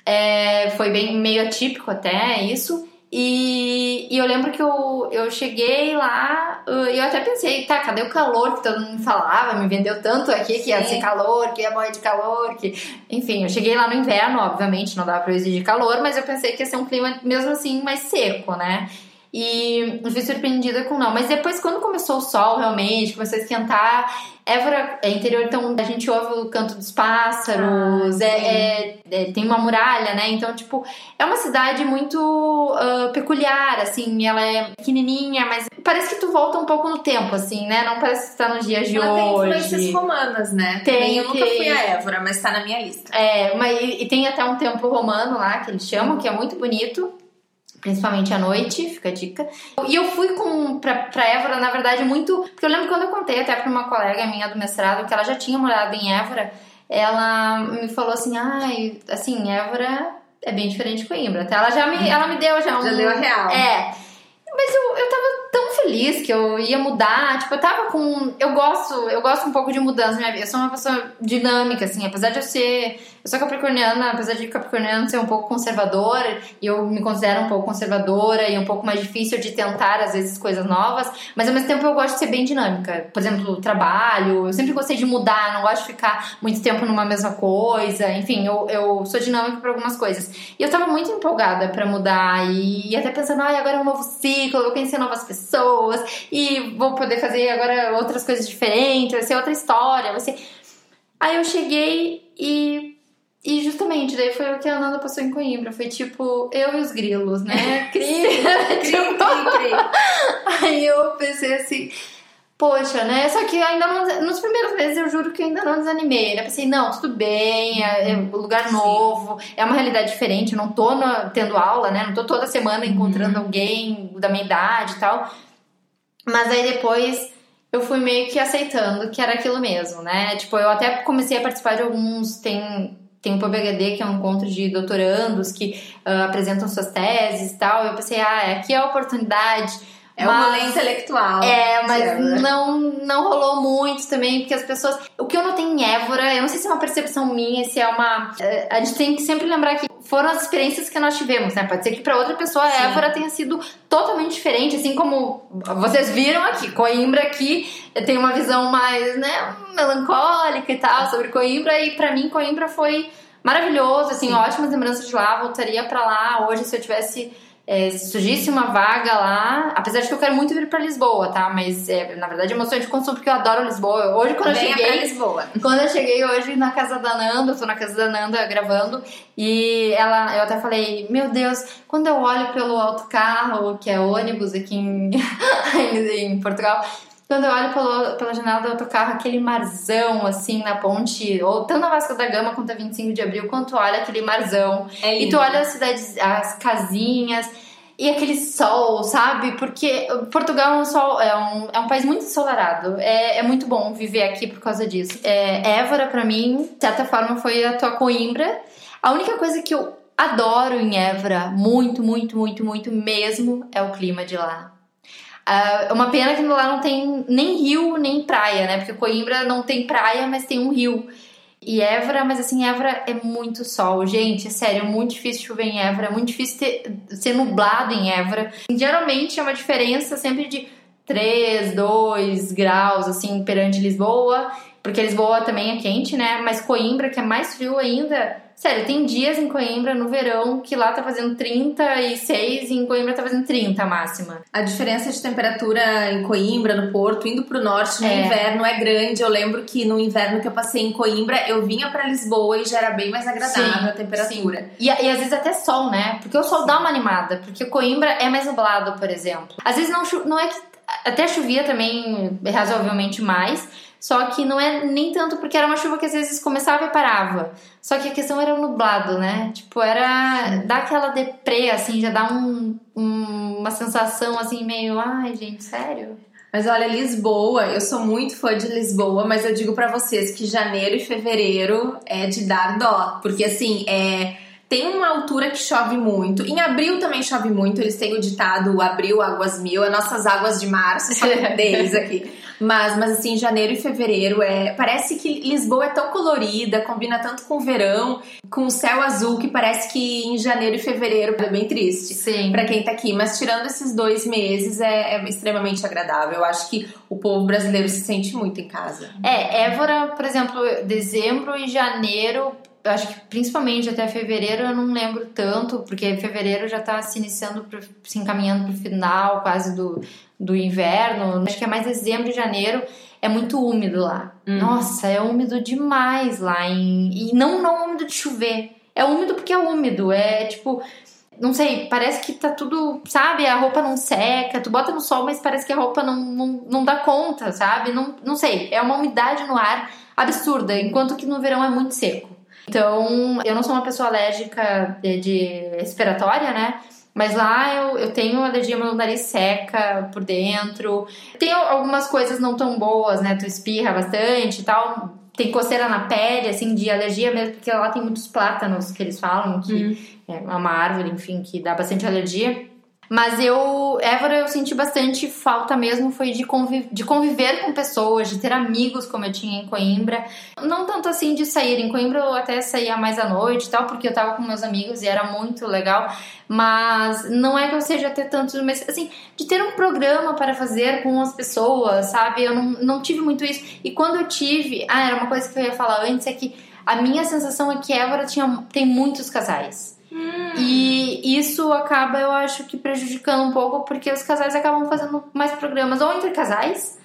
É, foi bem meio atípico até isso. E, e, eu lembro que eu, eu cheguei lá e eu até pensei, tá, cadê o calor que todo mundo falava? Me vendeu tanto aqui que ia ser calor, que ia morrer de calor. que Enfim, eu cheguei lá no inverno, obviamente, não dava pra eu exigir calor, mas eu pensei que ia ser um clima mesmo assim mais seco, né? E fui surpreendida com não. Mas depois, quando começou o sol realmente, começou a esquentar, Évora é interior, então a gente ouve o canto dos pássaros, Ah, é, é- é- tem uma muralha, né? Então, tipo, é uma cidade muito ah, peculiar, assim, ela é pequenininha, mas parece que tu volta um pouco no tempo, assim, né? Não parece que tá nos dias de Ela tem influências hoje. romanas, né? Tem, Também eu nunca fui a Évora, mas tá na minha lista. É, mas, e e tem até um templo romano lá, que eles chamam, que é muito bonito. Principalmente à noite, fica a dica. E eu fui com, pra, pra Évora, na verdade, muito. Porque eu lembro quando eu contei até pra uma colega minha do mestrado que ela já tinha morado em Évora, ela me falou assim: ai, assim, Évora é bem diferente de Coimbra. Até ela já me, ela me deu já um. Já deu a real. É. Mas eu, eu tava tão feliz que eu ia mudar. Tipo, eu tava com. Eu gosto, eu gosto um pouco de mudança na minha vida. Eu sou uma pessoa dinâmica, assim, apesar de eu ser. Eu sou capricorniana, apesar de capricorniano ser um pouco conservadora, e eu me considero um pouco conservadora e um pouco mais difícil de tentar, às vezes, coisas novas, mas ao mesmo tempo eu gosto de ser bem dinâmica. Por exemplo, trabalho, eu sempre gostei de mudar, não gosto de ficar muito tempo numa mesma coisa. Enfim, eu, eu sou dinâmica para algumas coisas. E eu tava muito empolgada pra mudar e até pensando, ai, agora é um novo ciclo, eu conhecer novas pessoas e vou poder fazer agora outras coisas diferentes, vai ser outra história, vai ser. Aí eu cheguei e. E justamente, daí foi o que a Ananda passou em Coimbra. Foi tipo, eu e os grilos, né? Cri, cri, cri, cri. Aí eu pensei assim, poxa, né? Só que ainda não. Nos primeiros meses eu juro que ainda não desanimei. Eu pensei, não, tudo bem, é, é um lugar novo, é uma realidade diferente. Eu não tô na- tendo aula, né? Não tô toda semana encontrando alguém da minha idade e tal. Mas aí depois eu fui meio que aceitando que era aquilo mesmo, né? Tipo, eu até comecei a participar de alguns. Tem. Tem o PBHD, que é um encontro de doutorandos que ah, apresentam suas teses e tal. Eu pensei, ah, aqui é a oportunidade. É um mas- rolê intelectual. é, mas Évora. não, não rolou muito também, porque as pessoas. O que eu notei em Évora, eu não sei se é uma percepção minha, se é uma. é, A gente tem que sempre lembrar que foram as experiências que nós tivemos, né? Pode ser que para outra pessoa a Évora tenha sido totalmente diferente, assim como vocês viram aqui. Coimbra aqui tem uma visão mais, né, melancólica e tal sobre Coimbra, e para mim Coimbra foi maravilhoso, assim, ótimas lembranças de lá, voltaria para lá hoje se eu tivesse é, se surgisse uma vaga lá, apesar de que eu quero muito vir pra Lisboa, tá? Mas é, na verdade é uma sonho de consumo porque eu adoro Lisboa. Hoje quando eu Venha pra cheguei, Lisboa. quando eu cheguei hoje na casa da Nanda, eu tô na casa da Nanda gravando, e ela, eu até falei, meu Deus, quando eu olho pelo autocarro, que é ônibus aqui em, em Portugal, quando eu olho pelo, pela janela do autocarro, aquele marzão, assim, na ponte, ou tanto na Vasco da Gama quanto a 25 de abril, quando tu olha aquele marzão, É e lindo. tu olha as cidades, as casinhas, e aquele sol, sabe? Porque Portugal é um, sol, é um, é um país muito ensolarado. É, é muito bom viver aqui por causa disso. É, Évora, pra mim, de certa forma, foi a tua Coimbra. A única coisa que eu adoro em Évora, muito, muito, muito, muito mesmo, é o clima de lá. É uma pena que lá não tem nem rio, nem praia, né? Porque Coimbra não tem praia, mas tem um rio. E Évora, mas assim, Évora é muito sol. Gente, é sério, é muito difícil chover em Évora, é muito difícil ter- ser nublado em Évora. Geralmente é uma diferença sempre de 3, 2 graus, assim, perante Lisboa, porque Lisboa também é quente, né? Mas Coimbra, que é mais frio ainda. Sério, tem dias em Coimbra no verão que lá tá fazendo 36 e em Coimbra tá fazendo 30 a máxima. A diferença de temperatura em Coimbra, no Porto, indo pro norte no É. inverno é grande. Eu lembro que no inverno que eu passei em Coimbra, eu vinha pra Lisboa e já era bem mais agradável Sim, a temperatura. E, e às vezes até sol, né? Porque o sol dá uma animada. Porque Coimbra é mais nublado, por exemplo. Às vezes não, não é que. Até chovia também razoavelmente mais. Só que não é nem tanto porque era uma chuva que às vezes começava e parava. Só que a questão era o nublado, né? Tipo, era. dá aquela deprê, assim, já dá um, um- uma sensação assim, meio. Ai, gente, sério? Mas olha, Lisboa, eu sou muito fã de Lisboa, mas eu digo pra vocês que janeiro e fevereiro é de dar dó. Porque assim, é. Tem uma altura que chove muito. Em abril também chove muito. Eles têm o ditado abril, águas mil. É nossas águas de março, só deles aqui. Mas, mas assim, janeiro e fevereiro é. Parece que Lisboa é tão colorida, combina tanto com o verão, com o céu azul, que parece que em janeiro e fevereiro é bem triste Sim. pra quem tá aqui. Mas tirando esses dois meses, é, é extremamente agradável. Eu acho que o povo brasileiro se sente muito em casa. É, Évora, por exemplo, dezembro e janeiro eu acho que principalmente até fevereiro eu não lembro tanto, porque fevereiro já tá se iniciando, pro, se encaminhando pro final quase do, do inverno. Acho que é mais dezembro e janeiro. É muito úmido lá. Hum. Nossa, é úmido demais lá. Em, e não, não úmido de chover. É úmido porque é úmido. É tipo. Não sei, parece que tá tudo, sabe? A roupa não seca, tu bota no sol, mas parece que a roupa não, não, não dá conta, sabe? Não, não sei, é uma umidade no ar absurda, enquanto que no verão é muito seco. Então, eu não sou uma pessoa alérgica de, de respiratória, né? Mas lá eu, eu tenho alergia, meu nariz seca por dentro. Tem algumas coisas não tão boas, né? Tu espirra bastante e tal. Tem coceira na pele, assim, de alergia mesmo, porque lá tem muitos plátanos que eles falam, que é uma árvore, enfim, que dá bastante alergia. Mas eu, Évora, eu senti bastante falta mesmo, foi de, conviv de conviver com pessoas, de ter amigos como eu tinha em Coimbra. Não tanto assim de sair. Em Coimbra eu até saía mais à noite e tal, porque eu tava com meus amigos e era muito legal. Mas não é que eu seja ter tantos, mas assim, de ter um programa para fazer com as pessoas, sabe? Eu não, não tive muito isso. E quando eu tive, ah, era uma coisa que eu ia falar antes, é que a minha sensação é que Évora tinha, tem muitos casais. E isso acaba, eu acho que prejudicando um pouco, porque os casais acabam fazendo mais programas, ou entre casais,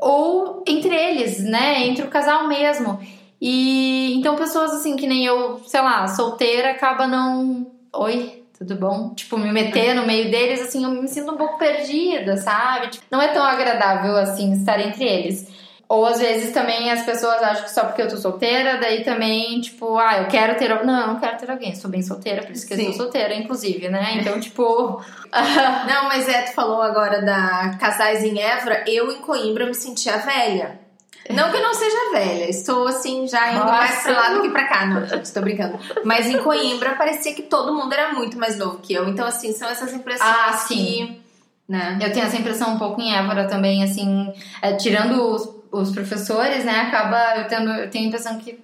ou entre eles, né? Entre o casal mesmo. E então pessoas assim que nem eu, sei lá, solteira, acaba não. Oi, tudo bom? Tipo, me meter no meio deles, assim, eu me sinto um pouco perdida, sabe? Tipo, não é tão agradável assim estar entre eles. Ou às vezes também as pessoas acham que só porque eu tô solteira, daí também, tipo, ah, eu quero ter. Não, eu não quero ter alguém, sou bem solteira, por isso que Sim. eu sou solteira, inclusive, né? Então, tipo. Não, mas é, tu falou agora da casais em Évora. Eu em Coimbra me sentia velha. Não que eu não seja velha, estou assim já indo Nossa. mais pra lá do que pra cá, não, gente, tô brincando. Mas em Coimbra parecia que todo mundo era muito mais novo que eu. Então, assim, são essas impressões Ah, sim. que. Né? Eu tenho essa impressão um pouco em Évora também, assim, é, tirando os, os professores, né? Acaba eu tendo, eu tenho a impressão que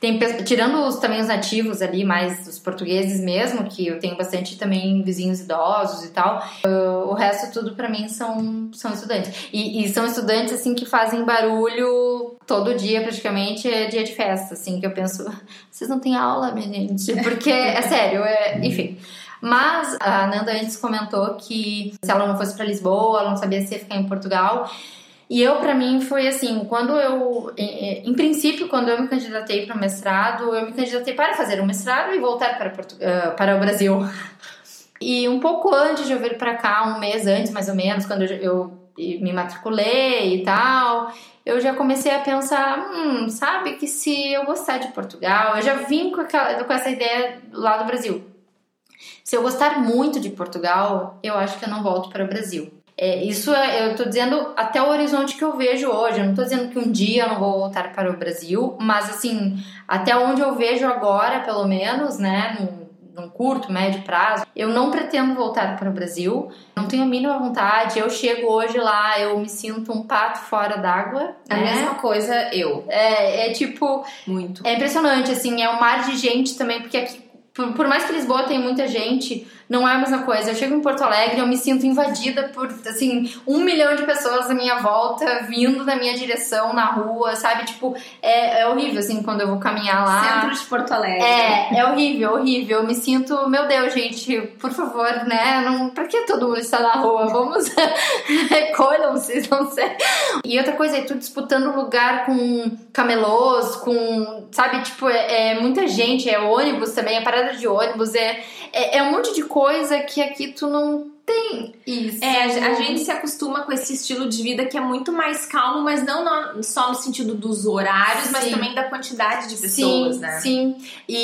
tem, tirando os, também os nativos ali, mais os portugueses mesmo, que eu tenho bastante também vizinhos idosos e tal. uh, o resto tudo pra mim são, são estudantes. E, e são estudantes assim que fazem barulho todo dia, praticamente, é dia de festa, assim, que eu penso, vocês não têm aula, minha gente? Porque, é sério, é, enfim. Mas a Nanda antes comentou que se ela não fosse pra Lisboa, ela não sabia se ia ficar em Portugal. E eu, pra mim, foi assim, quando eu, em, princípio, quando eu me candidatei para o mestrado, eu me candidatei para fazer o mestrado e voltar para, ah, para o Brasil. E um pouco antes de eu vir para cá, um mês antes, mais ou menos, quando eu, eu me matriculei e tal, eu já comecei a pensar, hum, sabe que se eu gostar de Portugal, eu já vim com, aquela, com essa ideia lá do Brasil. Se eu gostar muito de Portugal, eu acho que eu não volto para o Brasil. É, isso é, eu tô dizendo até o horizonte que eu vejo hoje. Eu não tô dizendo que um dia eu não vou voltar para o Brasil, mas assim, até onde eu vejo agora, pelo menos, né, num, num curto, médio prazo, eu não pretendo voltar para o Brasil. Não tenho a mínima vontade. Eu chego hoje lá, eu me sinto um pato fora d'água. A né? mesma coisa eu. É, é tipo, Muito. é impressionante, assim, é um mar de gente também, porque aqui, por, por mais que Lisboa tenha muita gente, não é a mesma coisa. Eu chego em Porto Alegre e eu me sinto invadida por, assim, um milhão de pessoas à minha volta, vindo na minha direção na rua, sabe? Tipo, é, é horrível, assim, quando eu vou caminhar lá. Centro de Porto Alegre. É, é horrível, horrível. Eu me sinto, meu Deus, gente, por favor, né? Não, pra que todo mundo está na rua? Vamos, recolham-se, não sei. E outra coisa, é tu disputando lugar com camelôs, com, sabe, tipo, é, é muita gente, é ônibus também, é parada de ônibus, é, é, é um monte de coisa que aqui tu não tem isso. É, a, a gente se acostuma com esse estilo de vida que é muito mais calmo, mas não no- só no sentido dos horários, mas Sim. também da quantidade de pessoas, sim, né? Sim, e,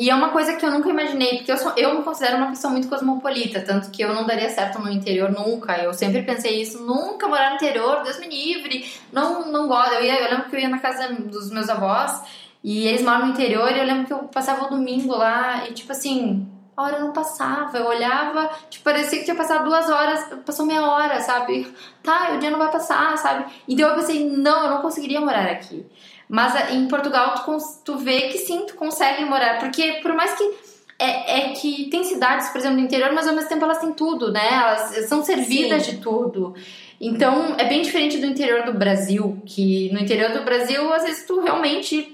e, e é uma coisa que eu nunca imaginei, porque eu, sou, eu me considero uma pessoa muito cosmopolita, tanto que eu não daria certo no interior nunca. Eu sempre pensei isso, nunca morar no interior, Deus me livre, não, não gosto. Eu, ia, eu lembro que eu ia na casa dos meus avós e eles moram no interior e eu lembro que eu passava o domingo lá e, tipo assim. A hora não passava, eu olhava, tipo, parecia que tinha passado duas horas, passou meia hora, sabe? Tá, o dia não vai passar, sabe? Então eu pensei, não, eu não conseguiria morar aqui. Mas ah, em Portugal tu, tu vê que sim, tu consegue morar. Porque por mais que. É, é que tem cidades, por exemplo, no interior, mas ao mesmo tempo elas têm tudo, né? Elas são servidas de tudo. Então é bem diferente do interior do Brasil, que no interior do Brasil, às vezes tu realmente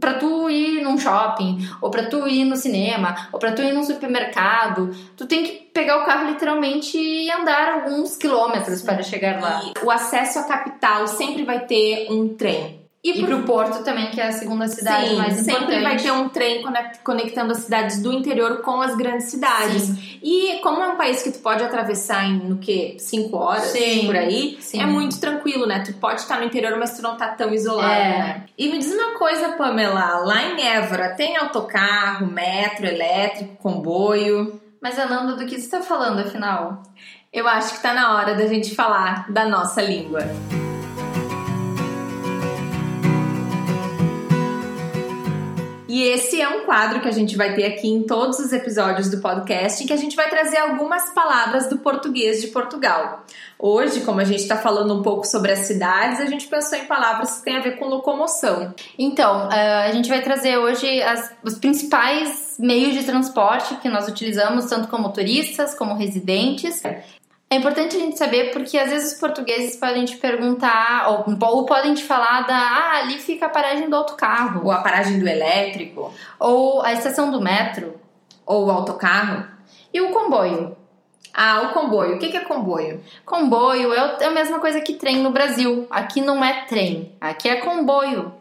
para tu ir num shopping, ou para tu ir no cinema, ou para tu ir num supermercado, tu tem que pegar o carro literalmente e andar alguns quilômetros para chegar lá. E o acesso à capital sempre vai ter um trem. E, e pro Porto também, que é a segunda cidade Sim, mais importante. sempre vai ter um trem conectando as cidades do interior com as grandes cidades. Sim. E como é um país que tu pode atravessar em, no que? Cinco horas? Sim. Por aí? Sim. É muito tranquilo, né? Tu pode estar no interior, mas tu não tá tão isolado, É. né? E me diz uma coisa, Pamela. Lá em Évora, tem autocarro, metro, elétrico, comboio? Mas Ananda, do que você tá falando, afinal? Eu acho que tá na hora da gente falar da nossa língua. E esse é um quadro que a gente vai ter aqui em todos os episódios do podcast, em que a gente vai trazer algumas palavras do português de Portugal. Hoje, como a gente está falando um pouco sobre as cidades, a gente pensou em palavras que têm a ver com locomoção. Então, eh, a gente vai trazer hoje as- os principais meios de transporte que nós utilizamos, tanto como turistas, como residentes. É importante a gente saber porque às vezes os portugueses podem te perguntar, ou, ou podem te falar da, ah, ali fica a paragem do autocarro, Ou a paragem do elétrico, ou a estação do metro, ou o autocarro. e o comboio. Ah, o comboio. O que é comboio? Comboio é é a mesma coisa que trem no Brasil. Aqui não é trem, aqui é comboio.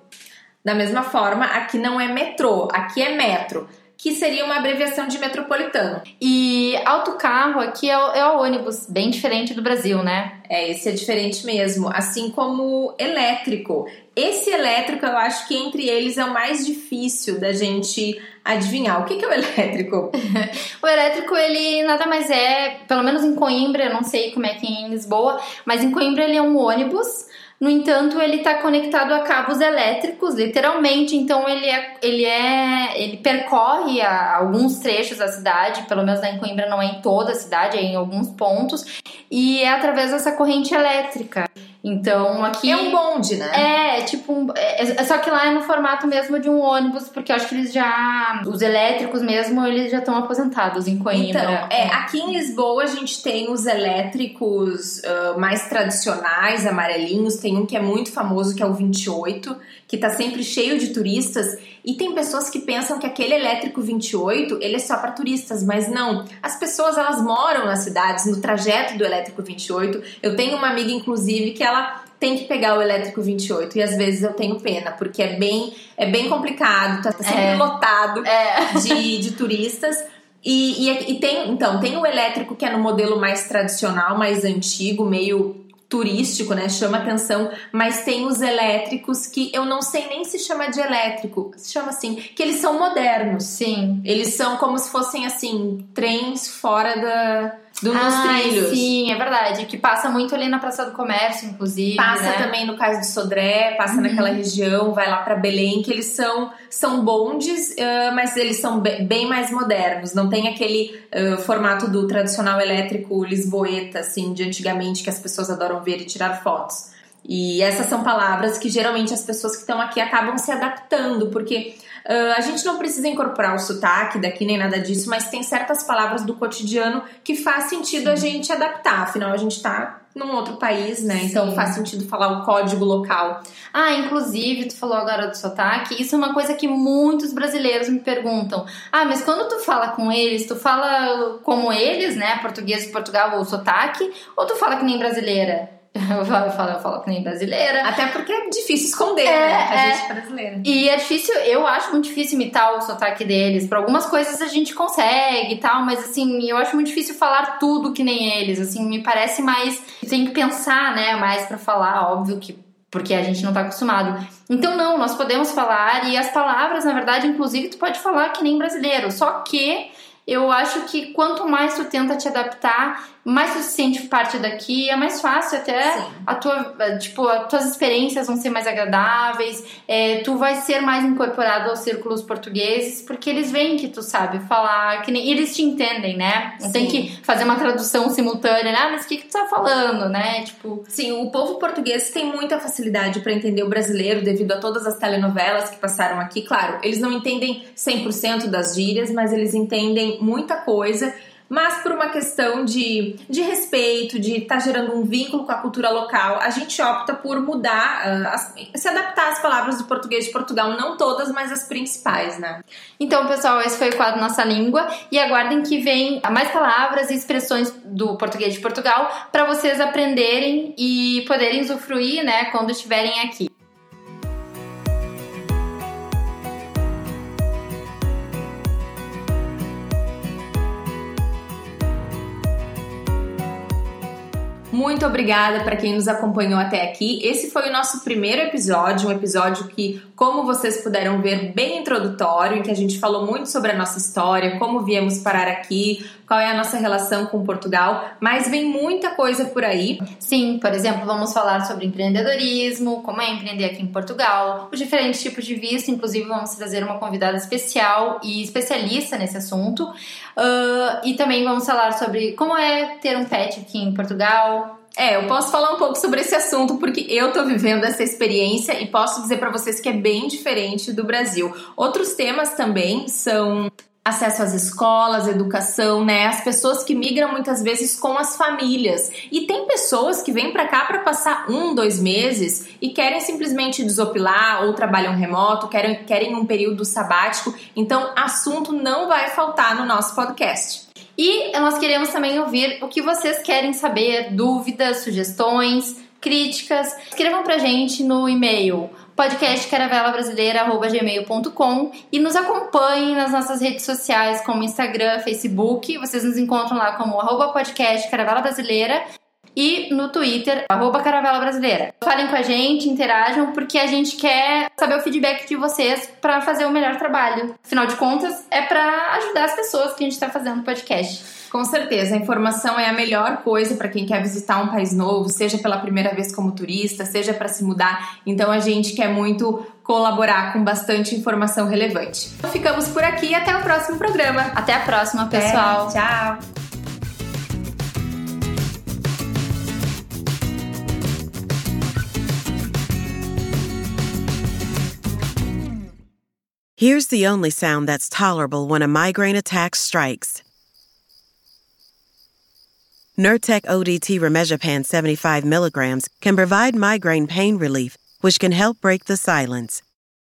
Da mesma forma, aqui não é metrô, aqui é metro, que seria uma abreviação de metropolitano. E autocarro aqui é o, é o ônibus, bem diferente do Brasil, né? É, esse é diferente mesmo, assim como elétrico. Esse elétrico, eu acho que entre eles é o mais difícil da gente adivinhar. O que que é o elétrico? O elétrico, ele nada mais é, pelo menos em Coimbra, eu não sei como é que é em Lisboa, mas em Coimbra ele é um ônibus. No entanto, ele está conectado a cabos elétricos, literalmente. Então, ele é, ele é, ele percorre alguns trechos da cidade. Pelo menos lá em Coimbra não é em toda a cidade, é em alguns pontos. E é através dessa corrente elétrica. Então, aqui É um bonde, né? é, é tipo, um- é, é- só que lá é no formato mesmo de um ônibus, porque eu acho que eles já, os elétricos mesmo, eles já estão aposentados em Coimbra. Então, é, aqui em Lisboa a gente tem os elétricos ah, mais tradicionais, amarelinhos. Tem um que é muito famoso, que é o 28, que tá sempre cheio de turistas. E tem pessoas que pensam que aquele elétrico 28, ele é só para turistas, mas não. As pessoas, elas moram nas cidades, no trajeto do elétrico 28. Eu tenho uma amiga, inclusive, que ela tem que pegar o elétrico 28 e às vezes eu tenho pena, porque é bem, é bem complicado, tá sempre É. lotado É. de, de turistas. E, e, e tem, então, tem o elétrico que é no modelo mais tradicional, mais antigo, meio turístico, né? Chama atenção, mas tem os elétricos que eu não sei nem se chama de elétrico, se chama assim, que eles são modernos. Sim. Eles são como se fossem assim, trens fora da do, dos Ai, trilhos. Sim, é verdade. Que passa muito ali na Praça do Comércio, inclusive. Passa né? também no caso de Sodré, passa Uhum. naquela região, vai lá pra Belém, que eles são, são bondes, ah, mas eles são be- bem mais modernos. Não tem aquele ah, formato do tradicional elétrico lisboeta, assim, de antigamente, que as pessoas adoram ver e tirar fotos. E essas são palavras que geralmente as pessoas que estão aqui acabam se adaptando, porque ah, a gente não precisa incorporar o sotaque daqui nem nada disso, mas tem certas palavras do cotidiano que faz sentido a gente adaptar. Afinal, a gente tá num outro país, né? Então Sim. faz sentido falar o código local. Ah, inclusive, tu falou agora do sotaque. Isso é uma coisa que muitos brasileiros me perguntam. Ah, mas quando tu fala com eles, tu fala como eles, né? Português de Portugal ou sotaque? Ou tu fala que nem brasileira? Eu falo, eu falo, que nem brasileira. Até porque é difícil esconder, É, né? A é. gente é brasileira. E é difícil, eu acho muito difícil imitar o sotaque deles. Para algumas coisas a gente consegue e tal, mas assim, eu acho muito difícil falar tudo que nem eles. Assim, me parece mais. Tem que pensar, né, mais para falar, óbvio que. Porque a gente não tá acostumado. Então, não, nós podemos falar, e as palavras, na verdade, inclusive, tu pode falar que nem brasileiro. Só que eu acho que quanto mais tu tenta te adaptar, mais tu se sente parte daqui, é mais fácil até Sim. a tua, tipo, as tuas experiências vão ser mais agradáveis, é, tu vai ser mais incorporado aos círculos portugueses, porque eles veem que tu sabe falar, que nem, e eles te entendem, né? Não tem que fazer uma tradução simultânea, né? Ah, mas o que, que tu tá falando, né? Tipo, Sim, o povo português tem muita facilidade para entender o brasileiro devido a todas as telenovelas que passaram aqui. Claro, eles não entendem 100% das gírias, mas eles entendem muita coisa. Mas por uma questão de, de respeito, de estar tá gerando um vínculo com a cultura local, a gente opta por mudar, uh, as, se adaptar às palavras do português de Portugal, não todas, mas as principais, né? Então, pessoal, esse foi o quadro Nossa Língua e aguardem que vem mais palavras e expressões do português de Portugal para vocês aprenderem e poderem usufruir, né, quando estiverem aqui. Muito obrigada para quem nos acompanhou até aqui. Esse foi o nosso primeiro episódio, um episódio que, como vocês puderam ver, bem introdutório, em que a gente falou muito sobre a nossa história, como viemos parar aqui, qual é a nossa relação com Portugal, mas vem muita coisa por aí. Sim, por exemplo, vamos falar sobre empreendedorismo, como é empreender aqui em Portugal, os diferentes tipos de visto, inclusive vamos trazer uma convidada especial e especialista nesse assunto. Uh, e também vamos falar sobre como é ter um pet aqui em Portugal, é, eu posso falar um pouco sobre esse assunto porque eu tô vivendo essa experiência e posso dizer para vocês que é bem diferente do Brasil. Outros temas também são acesso às escolas, educação, né? As pessoas que migram muitas vezes com as famílias. E tem pessoas que vêm para cá para passar um, dois meses e querem simplesmente desopilar ou trabalham remoto, querem, querem um período sabático. Então, assunto não vai faltar no nosso podcast. E nós queremos também ouvir o que vocês querem saber, dúvidas, sugestões, críticas. Escrevam pra gente no e-mail podcastcaravelabrasileira.gmail.com e nos acompanhem nas nossas redes sociais como Instagram, Facebook. Vocês nos encontram lá como arroba e no Twitter, arroba Caravela Brasileira. Falem com a gente, interajam, porque a gente quer saber o feedback de vocês para fazer o melhor trabalho. Afinal de contas, é para ajudar as pessoas que a gente está fazendo o podcast. Com certeza, a informação é a melhor coisa para quem quer visitar um país novo, seja pela primeira vez como turista, seja para se mudar. Então a gente quer muito colaborar com bastante informação relevante. Então, ficamos por aqui e até o próximo programa. Até a próxima, pessoal. É, tchau. Here's the only sound that's tolerable when a migraine attack strikes. Nurtec ODT Remegipant 75 milligrams can provide migraine pain relief, which can help break the silence.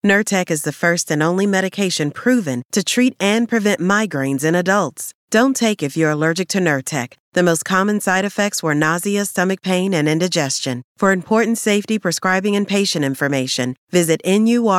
Nurtec is the first and only medication proven to treat and prevent migraines in adults. Don't take if you're allergic to Nurtec. The most common side effects were nausea, stomach pain, and indigestion. For important safety, prescribing, and patient information, visit NURTEC.com.